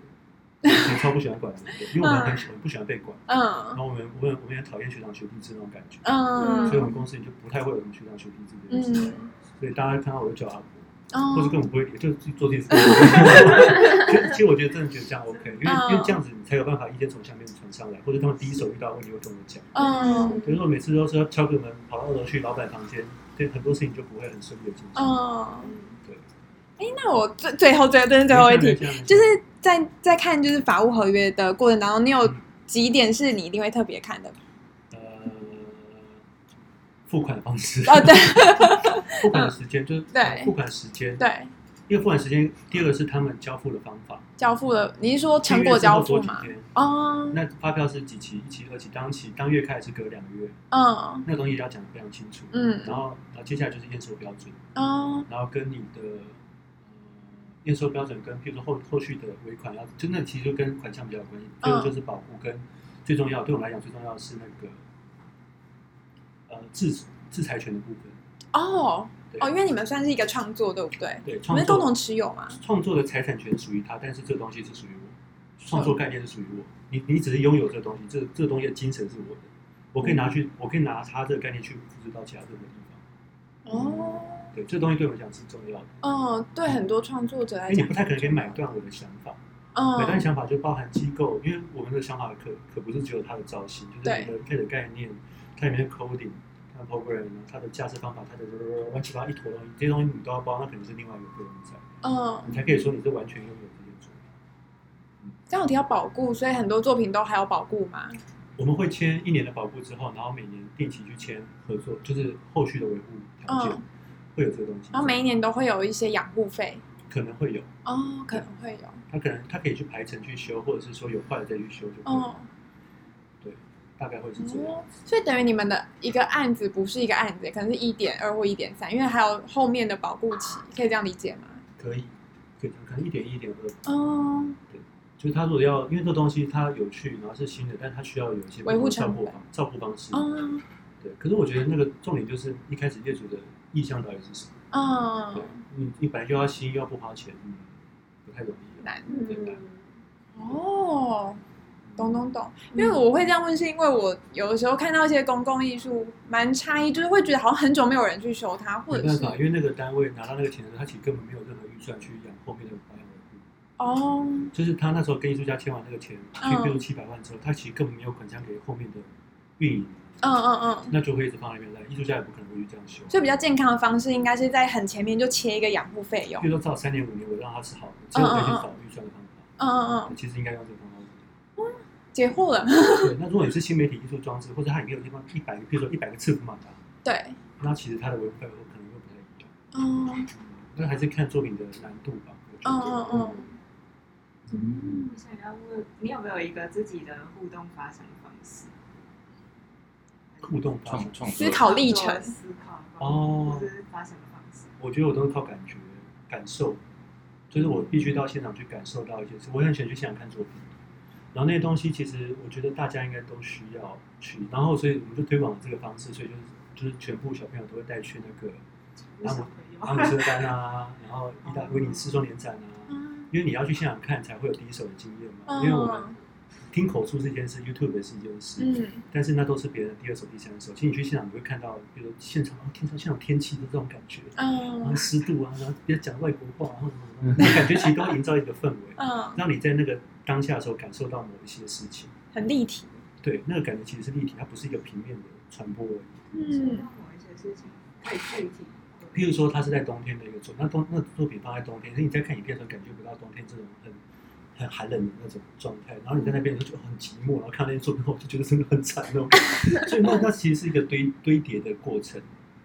人，其实超不喜欢管人的，因为我们很喜欢不喜欢被管，嗯，然后我们我们我们也讨厌学长学弟制那种感觉，嗯，所以我们公司里就不太会有什么学长学弟制这件事，所以大家看到我就叫阿婆。或者根本不会，就自己做这件事。其实我觉得真的觉得这样 OK，因为因为这样子你才有办法意见从下面传上来，或者他们第一手遇到问题会跟我讲。嗯，比如说每次都是要敲个门，跑到二楼去老板房间，对很多事情就不会很顺利的进行。嗯，对。哎，那我最最后最后真的最后一题，就是在在看就是法务合约的过程当中，你有几点是你一定会特别看的？付款的方式。哦，对，付款的时间就是 对。付款时间对，因为付款时间，第二个是他们交付的方法，交付的，你是说成果交付吗？哦，那发票是几期？一期、二期、当期、当月开是隔两个月，嗯，那个东西要讲的非常清楚，嗯，然后，然后接下来就是验收标准，哦，然后跟你的验收标准跟，譬如说后后续的尾款要，真的其实就跟款项比较有关系，最后就是保护跟最重要，对我们来讲最重要的是那个。呃，制制裁权的部分哦哦，因为你们算是一个创作，对不对？对，你们共同持有嘛？创作的财产权属于他，但是这个东西是属于我，创作概念是属于我。你你只是拥有这个东西，这这个东西的精神是我的，我可以拿去，我可以拿他这个概念去复制到其他任何地方。哦，对，这东西对我们讲是重要的。哦，对，很多创作者来讲，你不太可能可以买断我的想法。嗯，买断想法就包含机构，因为我们的想法可可不是只有它的造型，就是你的配的概念。它里面的 coding，它的 program，它的架设方法，它的乱七八糟一坨东西，这些东西你都要包，那肯定是另外一个个人在，嗯，你才可以说你是完全拥有这件作品。这样我提到保固，所以很多作品都还要保固吗？我们会签一年的保固之后，然后每年定期去签合作，就是后续的维护条件，会有这个东西。然后每一年都会有一些养护费，可能会有哦，可能会有。他可能他可以去排程去修，或者是说有坏了再去修就可以。哦大概会是这样，嗯，所以等于你们的一个案子不是一个案子，可能是一点二或一点三，因为还有后面的保护期，可以这样理解吗？可以，可以，可能一点一点二。哦，对，就是他如果要，因为这东西它有趣，然后是新的，但它需要有一些维护照顾方照顾方式。嗯，对。可是我觉得那个重点就是一开始业主的意向到底是什么？嗯，对，你你本来就要新，又要不花钱，嗯，不太容易，难，对吧？哦。懂懂懂，因为我会这样问，是因为我有的时候看到一些公共艺术蛮差异，就是会觉得好像很久没有人去修它，或者是因为那个单位拿到那个钱的时候，他其实根本没有任何预算去养后面的保养维护。哦，就是他那时候跟艺术家签完那个钱，去比如七百万之后，他其实根本没有款项给后面的运营。嗯嗯嗯，那就会一直放在那边来，艺术家也不可能会去这样修。所以比较健康的方式，应该是在很前面就切一个养护费用。比如说，照三年五年，我让他是好的，之后再去找预算的方法。嗯嗯嗯，其实应该用这个解惑了。对，那如果你是新媒体艺术装置，或者它里面有地方一百个，比如说一百个刺幅嘛，对，那其实它的维护费用可能又不太一样。嗯，那还是看作品的难度吧。嗯嗯嗯。嗯，我想要问你有没有一个自己的互动发想的方式？互动创创思考历程，思考哦，就是发想的方式。我觉得我都是靠感觉、感受，就是我必须到现场去感受到一些事。我很喜欢去现场看作品，然后那些东西其实我觉得大家应该都需要去。然后所以我们就推广了这个方式，所以就是就是全部小朋友都会带去那个阿姆阿姆斯特丹啊，然后意大 威尼斯双年展啊，因为你要去现场看才会有第一手的经验嘛。因为我们。听口述是一件事，YouTube 也是一件事，嗯，但是那都是别人的第二手、第三手。其实你去现场，你会看到，比如现场听到现场天气的这种感觉，嗯，然后湿度啊，然后别人讲外国话，然后什么什么，感觉 其实都营造一个氛围，嗯，让你在那个当下的时候感受到某一些事情，很立体。对，那个感觉其实是立体，它不是一个平面的传播而已。嗯，某一些事情太具体。譬如说，它是在冬天的一个作，那冬那作品放在冬天，所以你在看影片的时候感觉不到冬天这种很。很寒冷的那种状态，然后你在那边就觉得很寂寞，然后看那些作品后就觉得真的很惨哦。所以那那其实是一个堆堆叠的过程。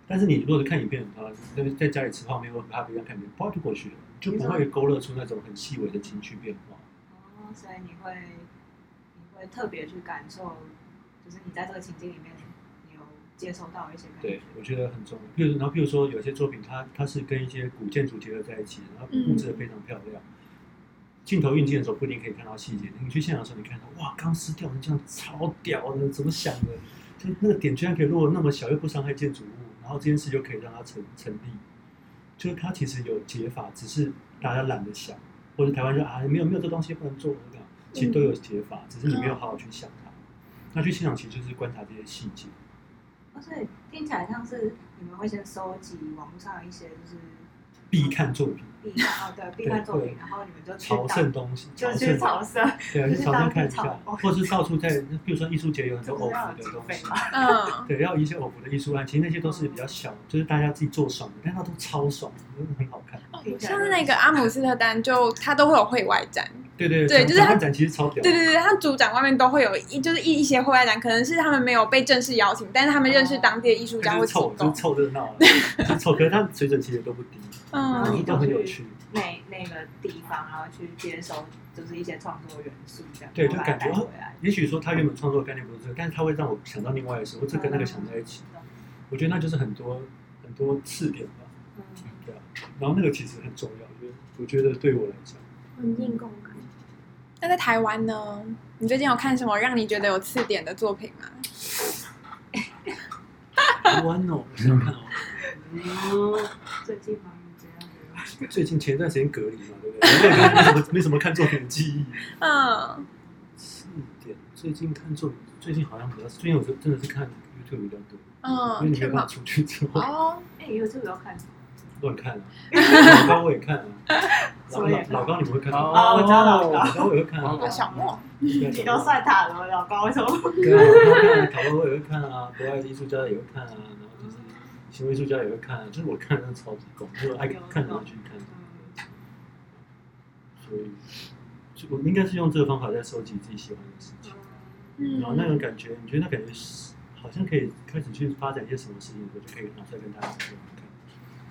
但是你如果是看影片的话，那在家里吃泡面或咖啡一样看影片，啪就过去了，就不会勾勒出那种很细微的情绪变化。哦，所以你会你会特别去感受，就是你在这个情境里面，你有接收到一些感觉。对，我觉得很重要。譬如然后譬如说有些作品它，它它是跟一些古建筑结合在一起，然后布置的非常漂亮。嗯镜头运镜的时候不一定可以看到细节，你去现场的时候，你看到哇，钢丝吊成这样超屌的，怎么想的？就那个点居然可以落那么小，又不伤害建筑物，然后这件事就可以让它成成立。就是它其实有解法，只是大家懒得想，或者台湾就啊没有没有这东西不能做这样，其实都有解法，只是你没有好好去想它。那去现场其实就是观察这些细节。哦，所以听起来像是你们会先收集网络上一些就是。必看作品，必看哦，对，必看作品，然后你们就朝圣东西，就去朝圣，对啊，去朝圣看一下，或是到处在，比如说艺术节有很多偶服的东西，嗯，对，要一些偶服的艺术案，其实那些都是比较小，就是大家自己做爽的，但它都超爽，真的很好看。像是那个阿姆斯特丹，就它都会有会外展。对对对，就是他展其实超屌。对对对，他主展外面都会有一就是一一些户外展，可能是他们没有被正式邀请，但是他们认识当地的艺术家会凑，就凑热闹。凑，可是他水准其实都不低，嗯，都很有趣。那那个地方，然后去接收就是一些创作元素，这样对，就感觉也许说他原本创作的概念不是这个，但是他会让我想到另外的事，或者跟那个想在一起。我觉得那就是很多很多次点吧。嗯，对啊。然后那个其实很重要，我觉得我觉得对我来讲，环境共感。那在台湾呢？你最近有看什么让你觉得有刺点的作品吗？台湾哦，我想看哦。最近吗？最近前段时间隔离嘛，对不对？没什么 没什么看作品的记忆。嗯。刺点，最近看作品，最近好像比较，最近我真的是看 YouTube 比较多。嗯。因为你没办法出去之后。哦。哎，YouTube 要看。乱看啊，老高我也看啊，老老老高你不会看吗？啊，我知道老高，老高我也会看啊。小莫，你都算他了，老高为什么？对啊，老高看，陶哥我也会看啊，国外艺术家也会看啊，然后就是行为艺术家也会看啊，就是我看的超级广，就是爱看的去看。所以，就我应该是用这个方法在收集自己喜欢的事情，然后那种感觉，你觉得那感觉是好像可以开始去发展一些什么事情，我就可以拿出来跟大家说。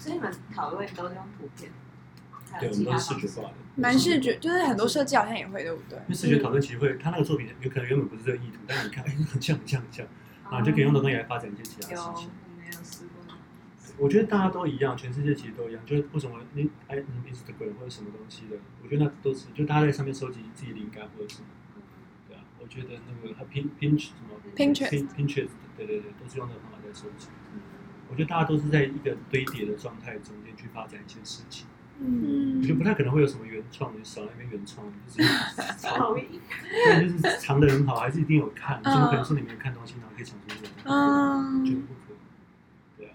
所以你们讨论都是用图片，对，我们都是视觉化的，蛮视觉，就是很多设计好像也会，对不对？因为视觉讨论其实会，他那个作品有可能原本不是这个意图，但是你看，哎，很像，很像，很像，啊，就可以用这东西来发展一些其他事情。我没有试过。我觉得大家都一样，全世界其实都一样，就是为什么你哎，Instagram 或者什么东西的，我觉得那都是，就大家在上面收集自己灵感或者什么，对啊，我觉得那个他 Pin Pinch 什么 Pinterest，对对对，都是用那个方法在收集。我觉得大家都是在一个堆叠的状态中间去发展一些事情。嗯我觉得不太可能会有什么原创，的少那边原创，就是 好对，就是藏的很好，还是一定有看，怎么可能说你没有看东西，然后可以想出这种？嗯绝对不可能。对啊，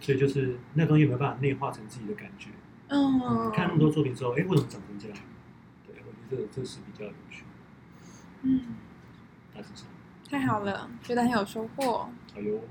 所以就是那东西有没有办法内化成自己的感觉？嗯，看那么多作品之后，哎，为什么长成这样？对，我觉得这这是比较有趣。嗯，大致上，太好了，觉得很有收获。哎呦。